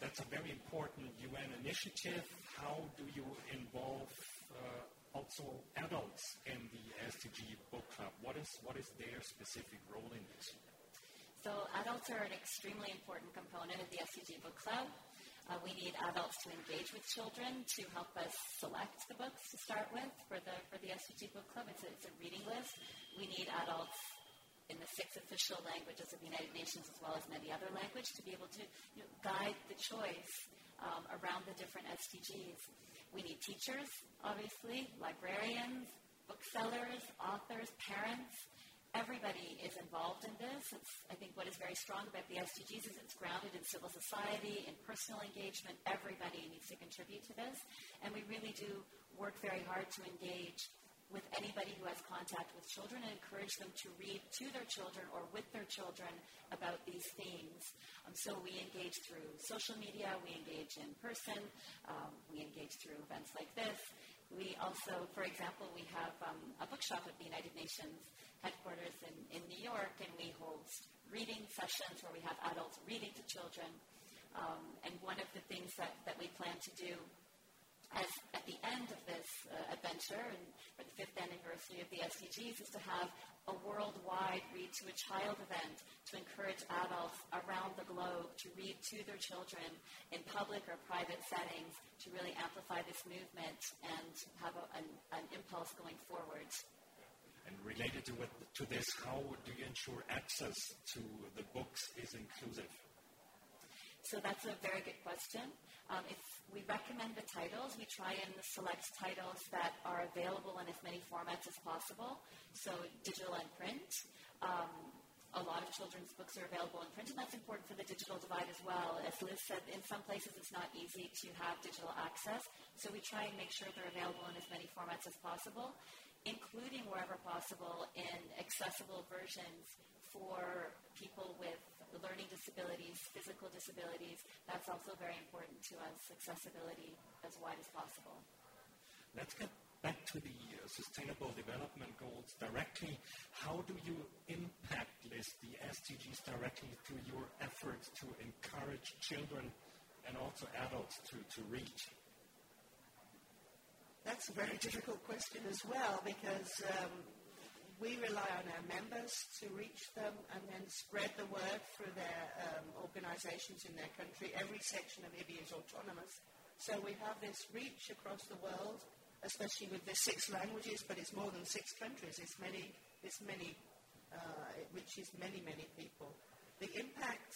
that's a very important UN initiative. How do you involve uh, also adults in the SDG Book Club? What is, what is their specific role in this? So adults are an extremely important component of the SDG Book Club. Uh, we need adults to engage with children to help us select the books to start with for the for the SDG Book Club. It's a, it's a reading list. We need adults in the six official languages of the United Nations as well as many other languages to be able to you know, guide the choice um, around the different SDGs. We need teachers, obviously, librarians, booksellers, authors, parents, everybody is involved in this. It's, I think what is very strong about the SDGs is it's grounded in civil society, in personal engagement. Everybody needs to contribute to this. And we really do work very hard to engage with anybody who has contact with children and encourage them to read to their children or with their children about these themes. Um, so we engage through social media, we engage in person, um, we engage through events like this. We also, for example, we have um, a bookshop at the United Nations headquarters in, in New York, and we hold reading sessions where we have adults reading to children. Um, and one of the things that, that we plan to do as at the end of this uh, adventure and for the fifth anniversary of the SDGs is to have a worldwide Read to a Child event to encourage adults around the globe to read to their children in public or private settings to really amplify this movement and have a, an, an impulse going forward. And related to, what, to this, how do you ensure access to the books is inclusive? So that's a very good question. Um, if we recommend the titles, we try and select titles that are available in as many formats as possible, so digital and print. Um, a lot of children's books are available in print, and that's important for the digital divide as well. As Liz said, in some places it's not easy to have digital access, so we try and make sure they're available in as many formats as possible, including wherever possible in accessible versions for people with learning disabilities, physical disabilities. That's also very important to us, accessibility as wide as possible. Let's get back to the uh, Sustainable Development Goals directly. How do you impact, Liz, the SDGs directly through your efforts to encourage children and also adults to, to read? That's a very difficult question as well because um, we rely on our members to reach them and then spread the word through their um, organizations in their country. Every section of IBBY is autonomous. So we have this reach across the world, especially with the six languages, but it's more than six countries. It's many, it's many, uh, it reaches many, many people. The impact,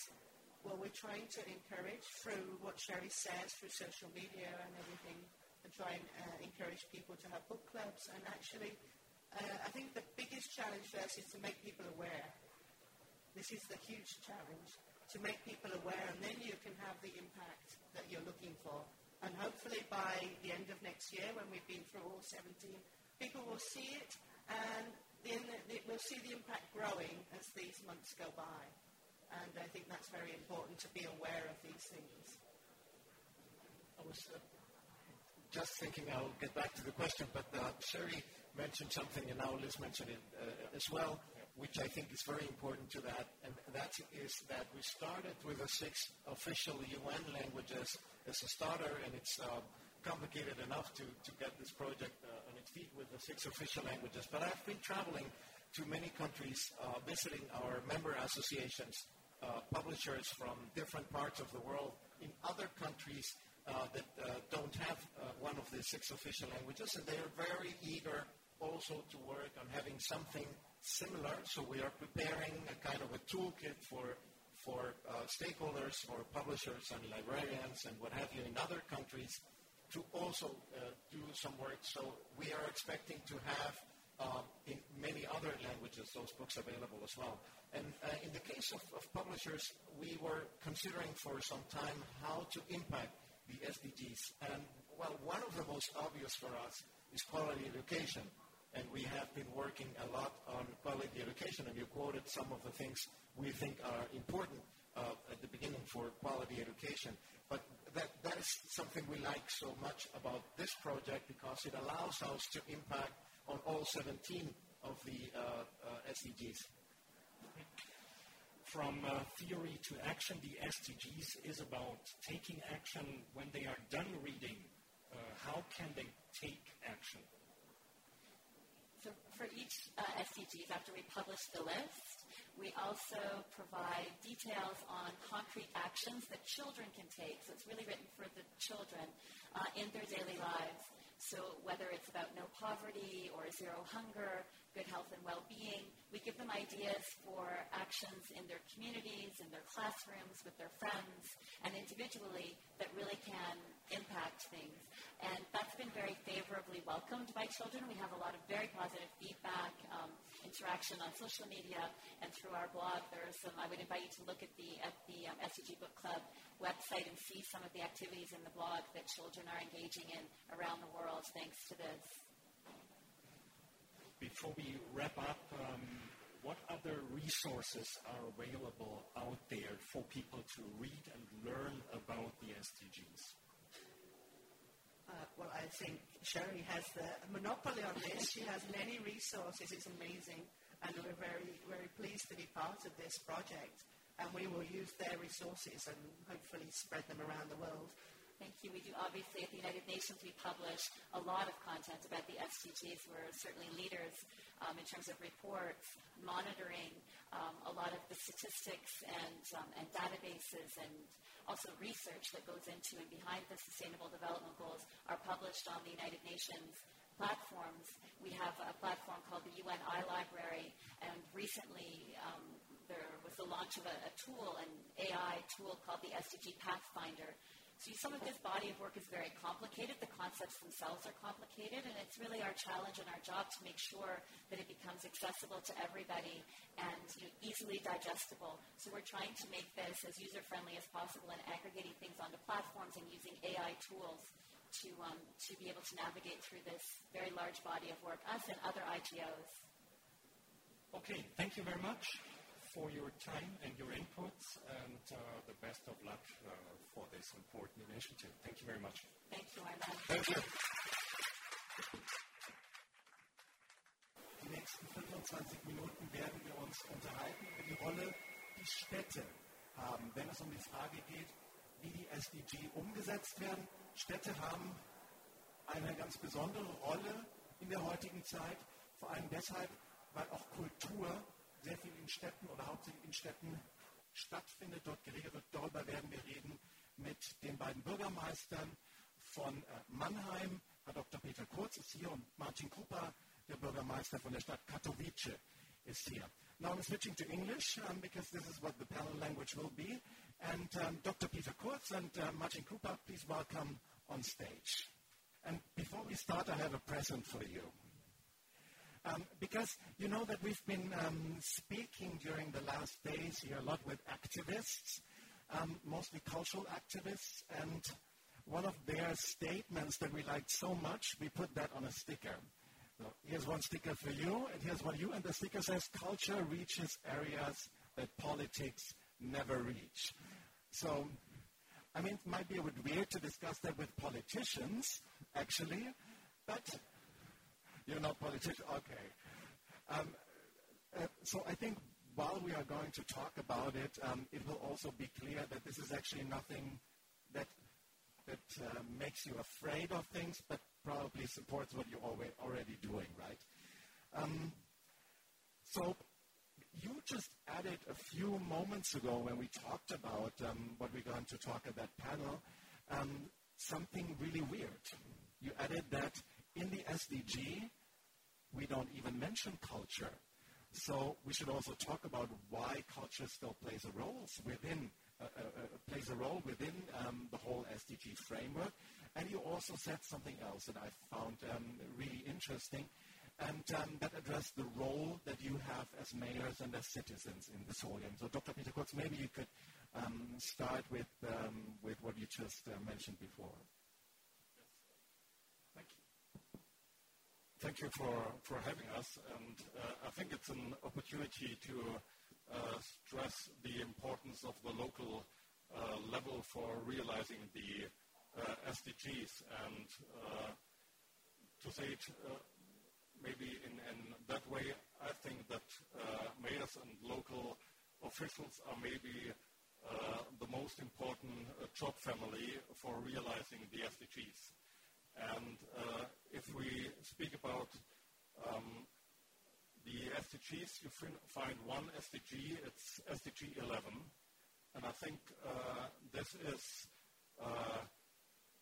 well, we're trying to encourage through what Sherry says, through social media and everything, and try and uh, encourage people to have book clubs and actually uh, I think the biggest challenge for us is to make people aware. This is the huge challenge, to make people aware, and then you can have the impact that you're looking for. And hopefully by the end of next year, when we've been through all 17, people will see it, and then we'll see the impact growing as these months go by. And I think that's very important to be aware of these things. I was uh, just thinking, I'll get back to the question, but uh, Sherry mentioned something, and now Liz mentioned it uh, as well, which I think is very important to that, and that is that we started with the six official UN languages as a starter, and it's uh, complicated enough to, to get this project uh, on its feet with the six official languages. But I've been traveling to many countries, uh, visiting our member associations, uh, publishers from different parts of the world in other countries uh, that don't have one of the six official languages, and they are very eager also to work on having something similar. So we are preparing a kind of a toolkit for for uh, stakeholders, for publishers and librarians and what have you in other countries to also uh, do some work. So we are expecting to have uh, in many other languages those books available as well. And uh, in the case of, of publishers, we were considering for some time how to impact the SDGs. And well, one of the most obvious for us is quality education and we have been working a lot on quality education, and you quoted some of the things we think are important uh, at the beginning for quality education. But that, that is something we like so much about this project because it allows us to impact on all 17 of the uh, uh, SDGs. From uh, theory to action, the SDGs is about taking action when they are done reading. Uh, how can they take action? For each uh, SDGs, after we publish the list, we also provide details on concrete actions that children can take. So it's really written for the children uh, in their daily lives. So whether it's about no poverty or zero hunger, good health and well-being, we give them ideas for actions in their communities, in their classrooms, with their friends, and individually that really can impact things. And that's been very favorably welcomed by children. We have a lot of very positive feedback. Um, interaction on social media and through our blog. There are some, I would invite you to look at the, at the um, SDG Book Club website and see some of the activities in the blog that children are engaging in around the world thanks to this. Before we wrap up, um, what other resources are available out there for people to read and learn about the SDGs? Well, I think Sherry has the monopoly on this. She has many resources. It's amazing. And we're very, very pleased to be part of this project. And we will use their resources and hopefully spread them around the world. Thank you. We do obviously at the United Nations we publish a lot of content about the SDGs. We're certainly leaders um, in terms of reports, monitoring, um, a lot of the statistics and, um, and databases and also research that goes into and behind the Sustainable Development Goals are published on the United Nations platforms. We have a platform called the UN Library, and recently um, there was the launch of a, a tool, an AI tool called the SDG Pathfinder, so some of this body of work is very complicated. The concepts themselves are complicated, and it's really our challenge and our job to make sure that it becomes accessible to everybody and you know, easily digestible. So we're trying to make this as user-friendly as possible and aggregating things onto platforms and using AI tools to, um, to be able to navigate through this very large body of work, us and other IGOs. Okay, thank you very much for your time and your inputs, and uh, the best of luck uh, for this important initiative. Thank you very much. Thank you, Armand. Thank you. Die nächsten 25 Minuten werden wir uns unterhalten über die Rolle, die Städte haben, wenn es um die Frage geht, wie die SDG umgesetzt werden. Städte haben eine ganz besondere Rolle in der heutigen Zeit, vor allem deshalb, weil auch Kultur sehr viel in Städten oder hauptsächlich in Städten stattfindet, dort geregelt. Darüber werden wir reden mit den beiden Bürgermeistern von äh, Mannheim. Herr Dr. Peter Kurz ist hier und Martin Krupa, der Bürgermeister von der Stadt Katowice, ist hier. Now I'm switching to English um, because this is what the panel language will be. And um, Dr. Peter Kurz and uh, Martin Krupa, please welcome on stage. And before we start, I have a present for you. Um, because you know that we've been um, speaking during the last days here a lot with activists, um, mostly cultural activists, and one of their statements that we liked so much, we put that on a sticker. So here's one sticker for you, and here's one you, and the sticker says, culture reaches areas that politics never reach. So, I mean, it might be a bit weird to discuss that with politicians, actually, but you're not politician? Okay. Um, uh, so I think while we are going to talk about it, um, it will also be clear that this is actually nothing that that uh, makes you afraid of things, but probably supports what you're already doing, right? Um, so you just added a few moments ago when we talked about um, what we're going to talk at that panel, um, something really weird. You added that in the SDG, we don't even mention culture. So we should also talk about why culture still plays a role within uh, uh, uh plays a role within um, the whole SDG framework. And you also said something else that I found um, really interesting, and um, that addressed the role that you have as mayors and as citizens in this whole game. So, Dr. Peter Kurz, maybe you could um, start with um, with what you just uh, mentioned before. Thank you Thank you for, for having us. And uh, I think it's an opportunity to uh, stress the importance of the local uh, level for realizing the uh, SDGs. And uh, to say it maybe in, in, that way, I think that mayors and local officials are maybe the most important job family for realizing the SDGs. And uh, if we speak about um, the SDGs, you find one SDG, it's SDG 11. And I think uh, this is uh,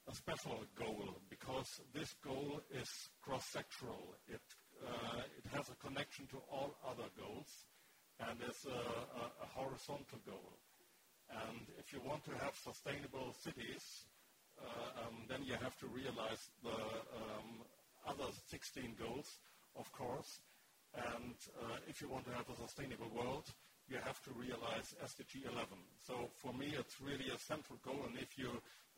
a special goal because this goal is cross-sectoral. It, uh, it has a connection to all other goals and is a, a, a horizontal goal. And if you want to have sustainable cities, uh, um, then you have to realize the um, other 16 goals, of course. And uh, if you want to have a sustainable world, you have to realize SDG 11. So for me, it's really a central goal. And if you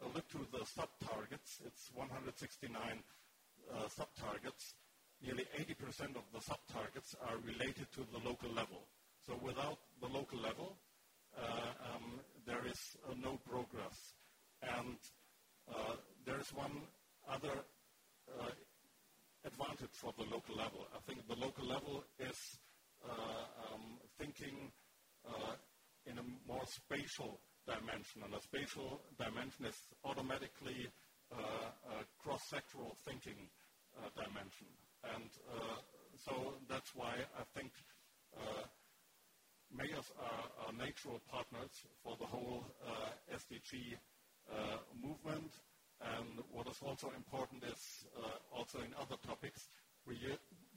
uh, look to the sub-targets, it's 169 uh, sub-targets. Nearly 80% of the sub-targets are related to the local level. So without the local level, um, there is uh, no progress. And uh, there is one other uh, advantage for the local level. I think the local level is uh, um, thinking uh, in a more spatial dimension, and a spatial dimension is automatically uh, a cross-sectoral thinking uh, dimension. And uh, so that's why I think uh, mayors are, are, natural partners for the whole SDG movement. And what is also important is uh, also in other topics, we,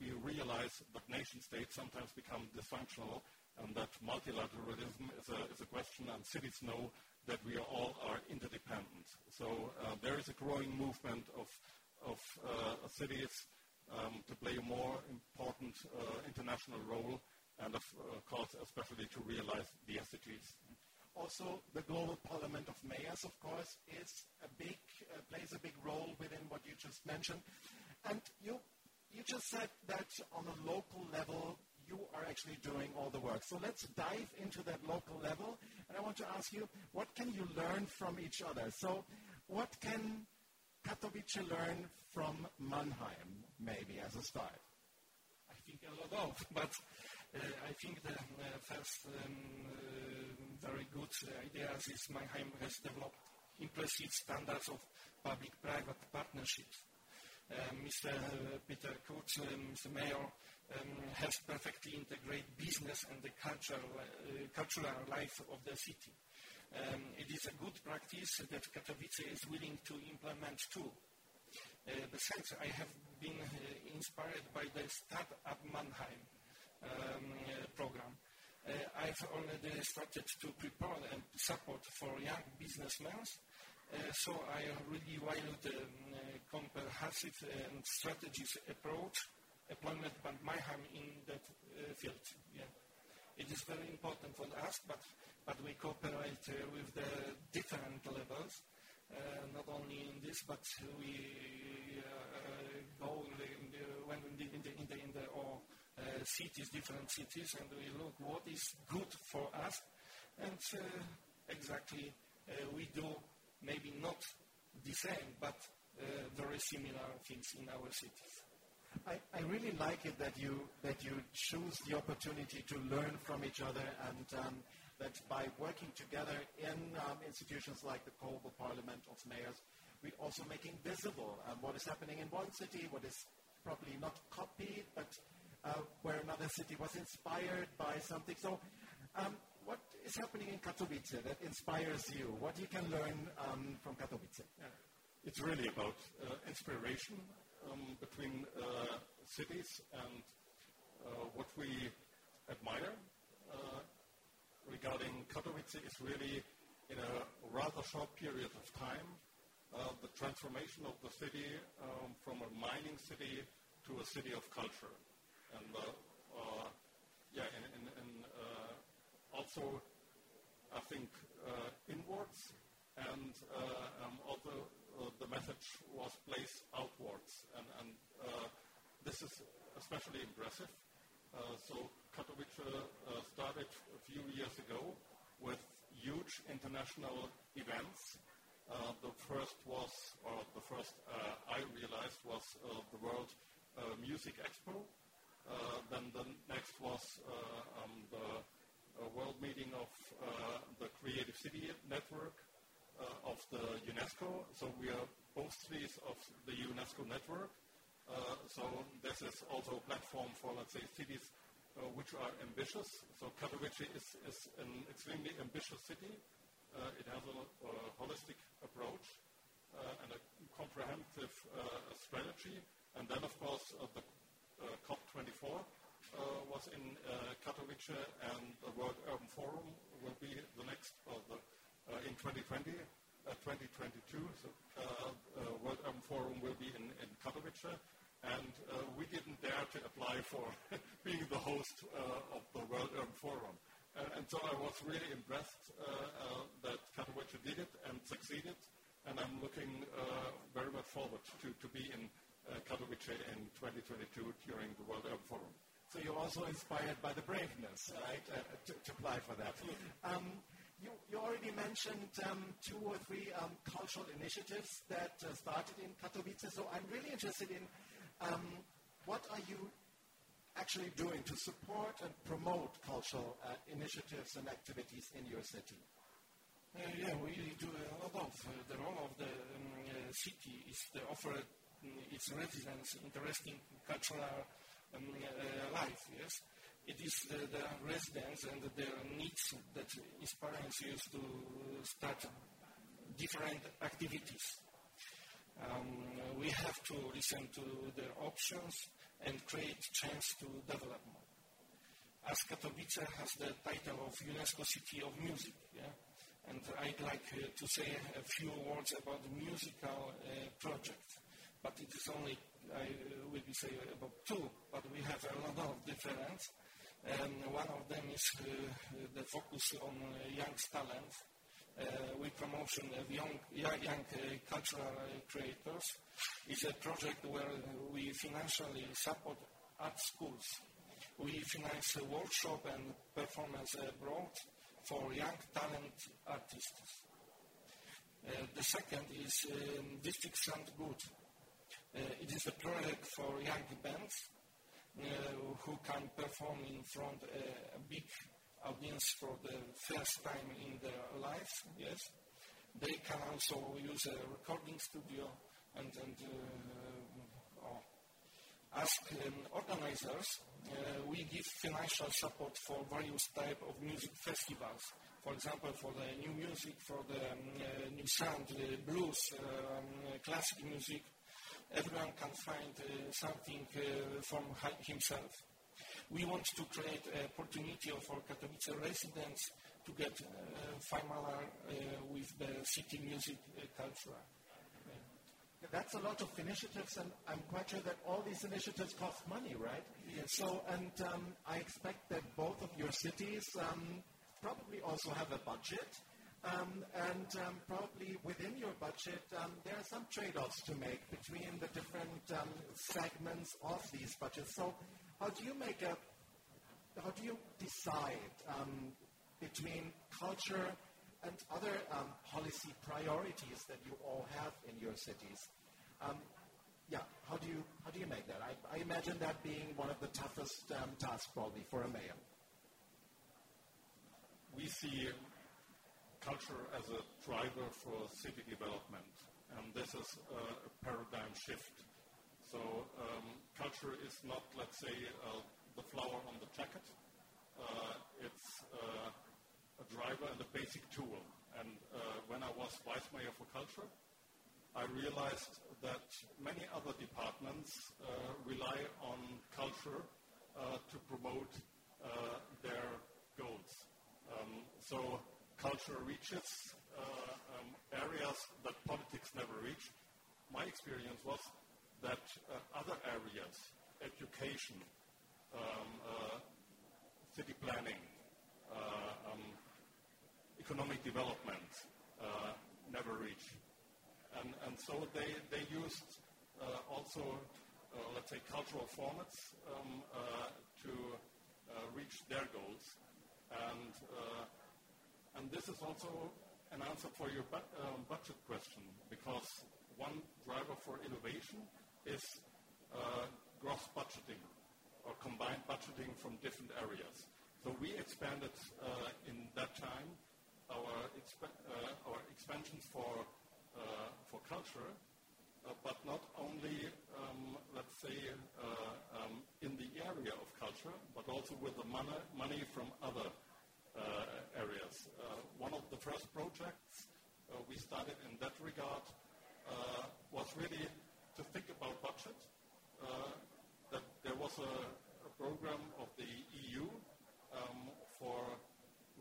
we realize that nation states sometimes become dysfunctional and that multilateralism is a, is a question and cities know that we all are interdependent. So uh, there is a growing movement of, of uh, cities um, to play a more important uh, international role and of uh, course especially to realize the SDGs. Also, the Global Parliament of Mayors, of course, is a big, uh, plays a big role within what you just mentioned. And you, you just said that on a local level, you are actually doing all the work. So let's dive into that local level. And I want to ask you, what can you learn from each other? So what can Katowice learn from Mannheim, maybe, as a start? I think a lot of, but I think the uh, first um, very good ideas is Mannheim has developed impressive standards of public-private partnerships. Um, Mr. Uh, Peter Kurz, uh, Mr. Mayor, um, has perfectly integrated business and the cultural, uh, cultural life of the city. Um, it is a good practice that Katowice is willing to implement too. Uh, besides, I have been uh, inspired by the Startup Mannheim um, uh, program. Uh, I've already started to prepare and support for young businessmen. Uh, so I really value the um, comprehensive and strategic approach employment by Mannheim in that uh, field. Yeah. It is very important for us, but, but we cooperate with the different levels, not only in this, but we go in the, in the, when in the, in the, in the, in the or uh, cities, different cities, and we look what is good for us, and uh, exactly uh, we do maybe not the same, but very similar things in our cities. I, I, really like it that you that you choose the opportunity to learn from each other, and um, that by working together in um, institutions like the Global Parliament of Mayors, we're also making visible um, what is happening in one city, what is probably not copied, but uh, where another city was inspired by something. So um, what is happening in Katowice that inspires you? What you can learn um, from Katowice? Yeah. It's really about uh, inspiration um, between uh, cities and uh, what we admire uh, regarding Katowice is really in a rather short period of time uh, the transformation of the city um, from a mining city to a city of culture and uh, uh, yeah, and, and, and uh, also I think inwards, and um, also the message was placed outwards, and, and this is especially impressive. so Katowice started a few years ago with huge international events. Uh, the first was, or the first uh, I realized was uh, the World Music Expo, uh, then the next was uh, um, the uh, world meeting of the Creative City Network of the UNESCO. So we are both cities of the UNESCO network. so this is also a platform for, let's say, cities uh, which are ambitious. So Katowice is, is an extremely ambitious city. Uh, it has a, a holistic approach uh, and a comprehensive strategy. And then, of course, the uh, Uh, COP24 uh, was in uh, Katowice, and the World Urban Forum will be the next, uh, the, uh, in 2020, 2022. So World Urban Forum will be in, in Katowice, and we didn't dare to apply for <laughs> being the host of the World Urban Forum. and so I was really impressed that Katowice did it and succeeded, and I'm looking very much forward to, to be in Katowice in 2022 during the World Urban Forum. So you're also inspired by the braveness, right, uh, to, to, apply for that. Um, you, you, already mentioned um, two or three um, cultural initiatives that uh, started in Katowice. So I'm really interested in um, what are you actually doing to support and promote cultural uh, initiatives and activities in your city? Uh, yeah, we do a lot of. Uh, the role of the um, uh, city is to offer its residents interesting cultural um, uh, life, yes? It is the, residents and their needs that inspires you to start different activities. Um, we have to listen to their options and create chance to develop more. As Katowice has the title of UNESCO City of Music, yeah? and I'd like uh, to say a few words about the musical uh, project, but it is only I will be say about two, but we have a lot of different. One of them is uh, the focus on uh, young talent uh, with promotion of young, young, young cultural creators. It's a project where we financially support art schools. We finance a workshop and performance abroad for young talent artists. Uh, the second is um, District Sound Good. Uh, it is a project for young bands uh, who can perform in front of a big audience for the first time in their life. Yes, they can also use a recording studio and, and uh, oh. as um, organizers, uh, we give financial support for various type of music festivals. For example, for the new music, for the um, uh, new sound, uh, blues, um, classic music, everyone can find uh, something uh, from himself. We want to create an opportunity for Katowice residents to get uh, familiar with the city music culture. That's a lot of initiatives, and I'm quite sure that all these initiatives cost money, right? Yes. So, and um, I expect that both of your cities um, probably also have a budget. Um, and um, probably within your budget, um, there are some trade-offs to make between the different segments of these budgets. So, how do you make a, how do you decide between culture and other policy priorities that you all have in your cities? yeah, how do you how do you make that? I, I imagine that being one of the toughest tasks probably for a mayor. We see culture as a driver for city development. And this is a paradigm shift. So um, culture is not, let's say, uh, the flower on the jacket. Uh, it's uh, a driver and a basic tool. And uh, when I was vice mayor for culture, I realized that many other departments uh, rely on culture uh, to promote their goals. Um, so culture reaches uh, um, areas that politics never reached. My experience was that uh, other areas, education, um, uh, city planning, uh, um, economic development, uh, never reached. And, and so they, they used uh, also, let's say, cultural formats um, to reach their goals. And and this is also an answer for your bu- um, budget question, because one driver for innovation is uh, gross budgeting or combined budgeting from different areas. So we expanded uh, in that time our, exp- uh, our expansions for, uh, for culture, uh, but not only, um, let's say, uh, um, in the area of culture, but also with the money, money from other areas. Uh, one of the first projects uh, we started in that regard was really to think about budget. that there was a, program of the EU um, for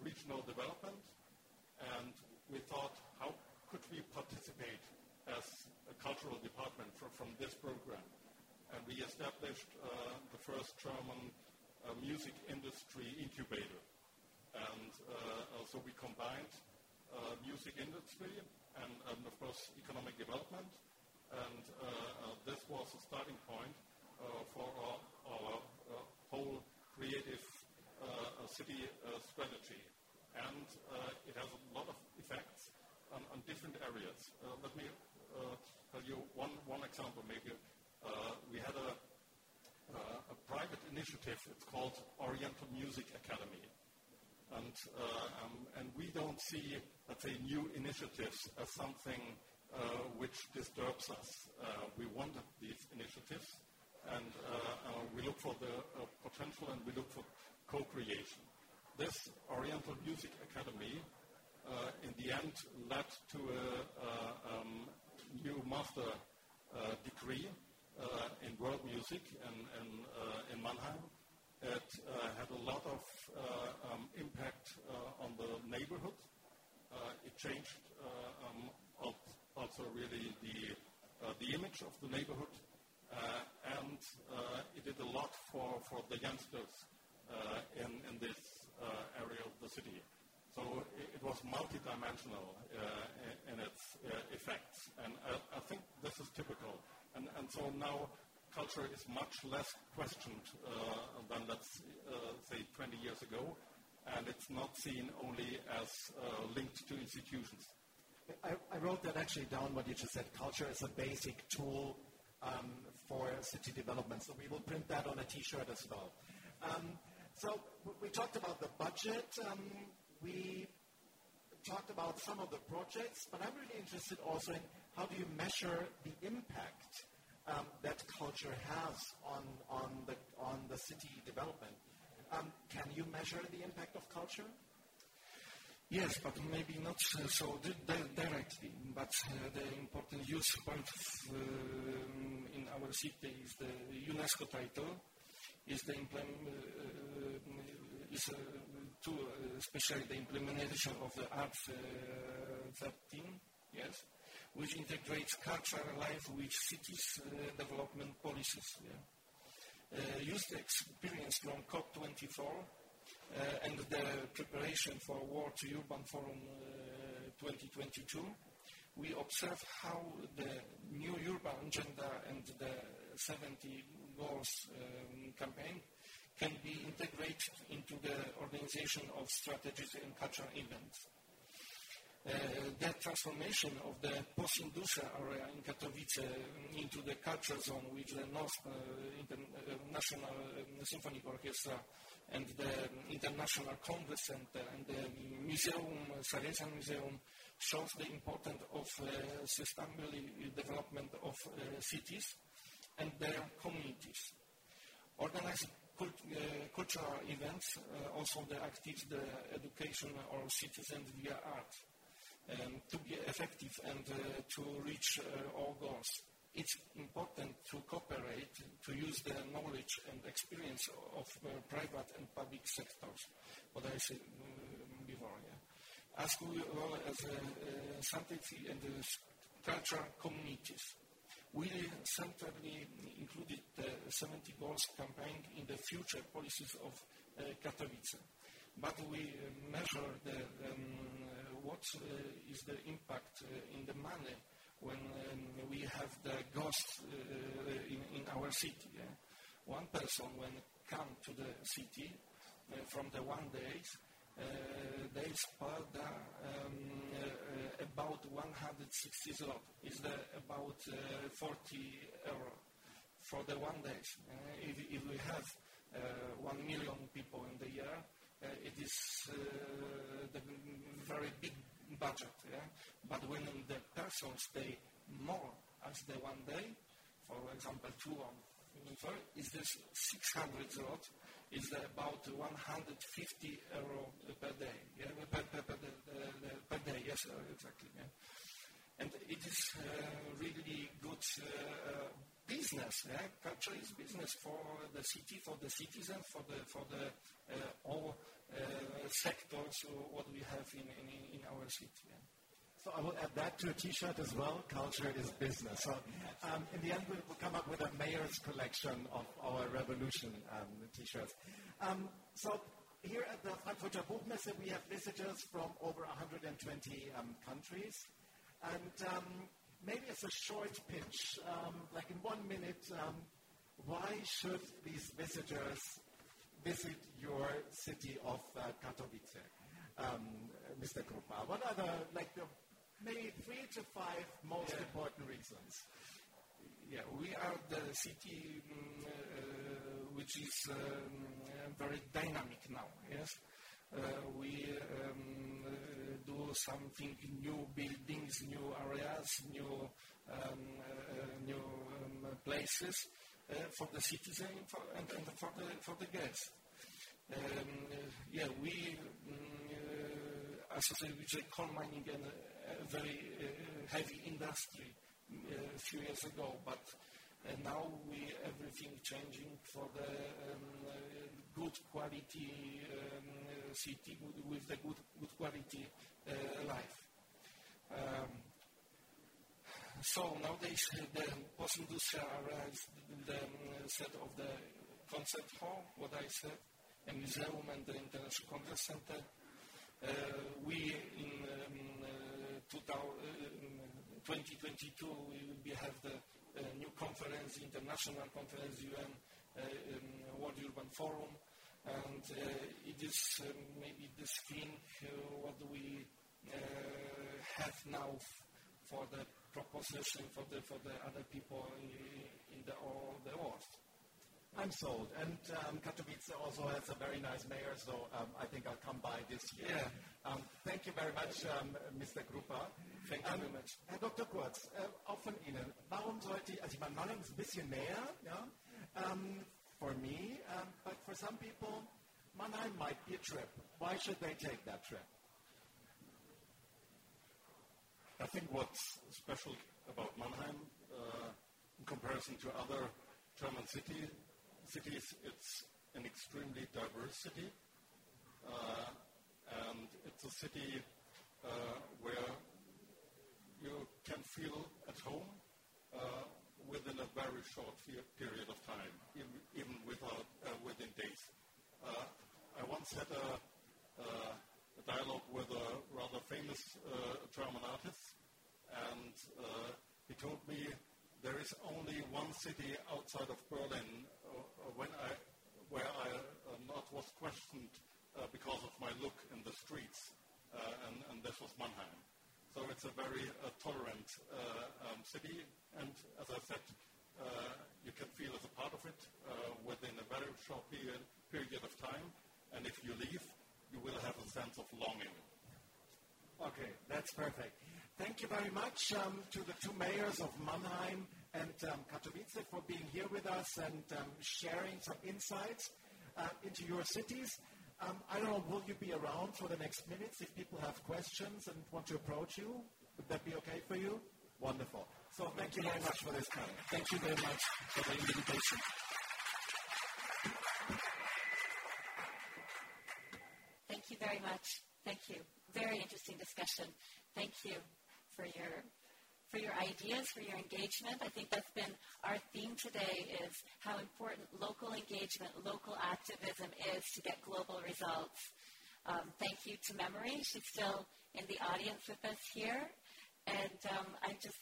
regional development, and we thought, how could we participate as a cultural department from this program? And we established uh, the first German uh, music Uh, uh, so we combined uh, music industry and, and, of course, economic development. And uh, this was a starting point for our, our whole creative city strategy. And it has a lot of effects on, on different areas. let me tell you one, one example maybe. we had a uh, a private initiative. It's called Oriental Music Academy. And, uh, um, and we don't see, let's say, new initiatives as something uh, which disturbs us. Uh, we want these initiatives, and uh, uh, we look for the potential and we look for co-creation. This Oriental Music Academy, in the end, led to a um, new master degree uh, in world music and uh, in Mannheim. It uh, had a lot of um, impact on the neighborhood. it changed um, also really the, the image of the neighborhood. and it did a lot for, the youngsters in, in this area of the city. So it, was multidimensional uh, in, its uh, effects. And I, I, think this is typical. And, and so now culture is much less questioned uh, than, let's uh, say, 20 years ago, and it's not seen only as uh, linked to institutions. I, wrote that actually down what you just said. Culture is a basic tool um, for city development, so we will print that on a T-shirt as well. Um, so we talked about the budget. Um, we talked about some of the projects, but I'm really interested also in how do you measure the impact um, that culture has on, on, the, on the city development. Um, can you measure the impact of culture? Yes, but maybe not uh, so di- di- directly. But uh, the important use point uh, in our city is the UNESCO title, is the implement, uh, is uh, to especially the implementation of the Arts 13. Yes, which integrates cultural life with cities' uh, development policies. Yeah. Uh, the experience from COP24 uh, and the preparation for World Urban Forum 2022. We observe how the new urban agenda and the 70 goals um, campaign can be integrated into the organization of strategies and cultural events. Uh, that transformation of the post-industrial area in Katowice into the culture zone with the North uh, uh, Symphony Orchestra and the International Congress Center and the Museum, Silesian Museum shows the importance of uh, sustainable development of uh, cities and their communities. Organizing cult, uh, cultural events, also the activities, the education or citizens via art um, to be effective and uh, to reach uh, all goals. It's important to cooperate, to use the knowledge and experience of uh, private and public sectors, what I said uh, before. Yeah. As well as uh, uh, scientific and cultural communities. We centrally included the 70 goals campaign in the future policies of Katowice. But we measure the um, what uh, is the impact uh, in the money when um, we have the ghosts uh, in, in, our city. Yeah? One person when come to the city from the one days, they spend um, about 160 zloty. Is the about 40 euro for the one days. If, if, we have one million people in the year, uh, it is uh, the very big budget. Yeah? But when the person stay more as the one day, for example, two or four, is this 600 zlot, is about 150 euro per day. Yeah? Per, per, per, per, day, yes, uh, exactly. Yeah? And it is uh, really good uh, business. Yeah? Culture is business for the city, for the citizens, for the for the uh, all uh, sectors what we have in, in, in our city. Yeah. So I will add that to a T-shirt as well. Culture is business. So um, in the end, we'll, we'll, come up with a mayor's collection of our revolution um, T-shirts. Um, so here at the Frankfurter Buchmesse, we have visitors from over 120 um, countries. And um, maybe as a short pitch, um, like in one minute, um, why should these visitors visit your city of uh, Katowice, Mr. Krupa? What are the, like the maybe three to five most yeah. important reasons? Yeah, we are the city um, uh, which is um, very dynamic now. Yes, uh, we um, do something new buildings, new areas, new um, new um, places for the citizen for, and, and, for the for the guests. Um, yeah, we um, associate with coal mining and a very heavy industry a few years ago, but now we everything changing for the um, uh, good quality um, city with the good good quality uh, life. Um, so nowadays the post-industrial area the um, set of the concert hall, what I said, a museum and the International Congress Center. Uh, we in um, uh, 2022 uh, we will have the new conference, international conference, UN uh, um, World Urban Forum, and uh, it is um, maybe this thing uh, what we have now for the proposition for the for the other people in, in the all the world. I'm sold. And um, Katowice also has a very nice mayor, so um, I think I'll come by this year. Yeah. Um, thank you very much, um, Mr. Krupa. Thank you very much. Herr Dr. Kurz, äh, auch von Ihnen. Warum sollte, also ich meine, Mannheim ist ein bisschen näher, ja, um, for me, um, but for some people, Mannheim might be a trip. Why should they take that trip? I think what's special about Mannheim, uh, in comparison to other German cities, it's an extremely diverse city. Uh, and it's a city uh, where you can feel at home within a very short period of time, even, within days. I once had a, dialogue with a rather famous uh, German artist, and he told me there is only one city outside of Berlin uh, I, where I uh, not was questioned uh, because of my look in the streets, and, and this was Mannheim. So it's a very tolerant um, city, and as I said, you can feel as a part of it within a very short period, period of time, and if you leave, you will have a sense of longing. Okay, that's perfect. Thank you very much um, to the two mayors of Mannheim and um, Katowice for being here with us and um, sharing some insights uh, into your cities. Um, I don't know, will you be around for the next minutes if people have questions and want to approach you? Would that be okay for you? Wonderful. So thank you very much for this time. Thank you very much for the invitation. Thank you very much. Thank you. Very interesting discussion. Thank you for your for your ideas, for your engagement. I think that's been our theme today is how important local engagement, local activism is to get global results. Um, thank you to Memory. She's still in the audience with us here. And um, I'm just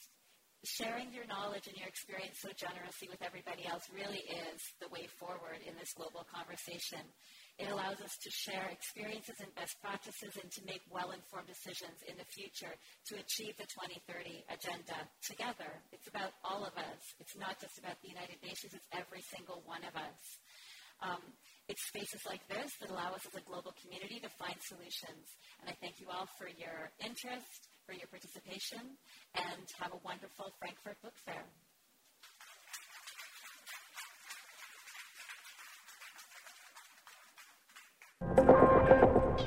sharing your knowledge and your experience so generously with everybody else really is the way forward in this global conversation. It allows us to share experiences and best practices and to make well-informed decisions in the future to achieve the 2030 agenda together. It's about all of us. It's not just about the United Nations. It's every single one of us. Um, it's spaces like this that allow us as a global community to find solutions. And I thank you all for your interest, for your participation, and have a wonderful Frankfurt Book Fair.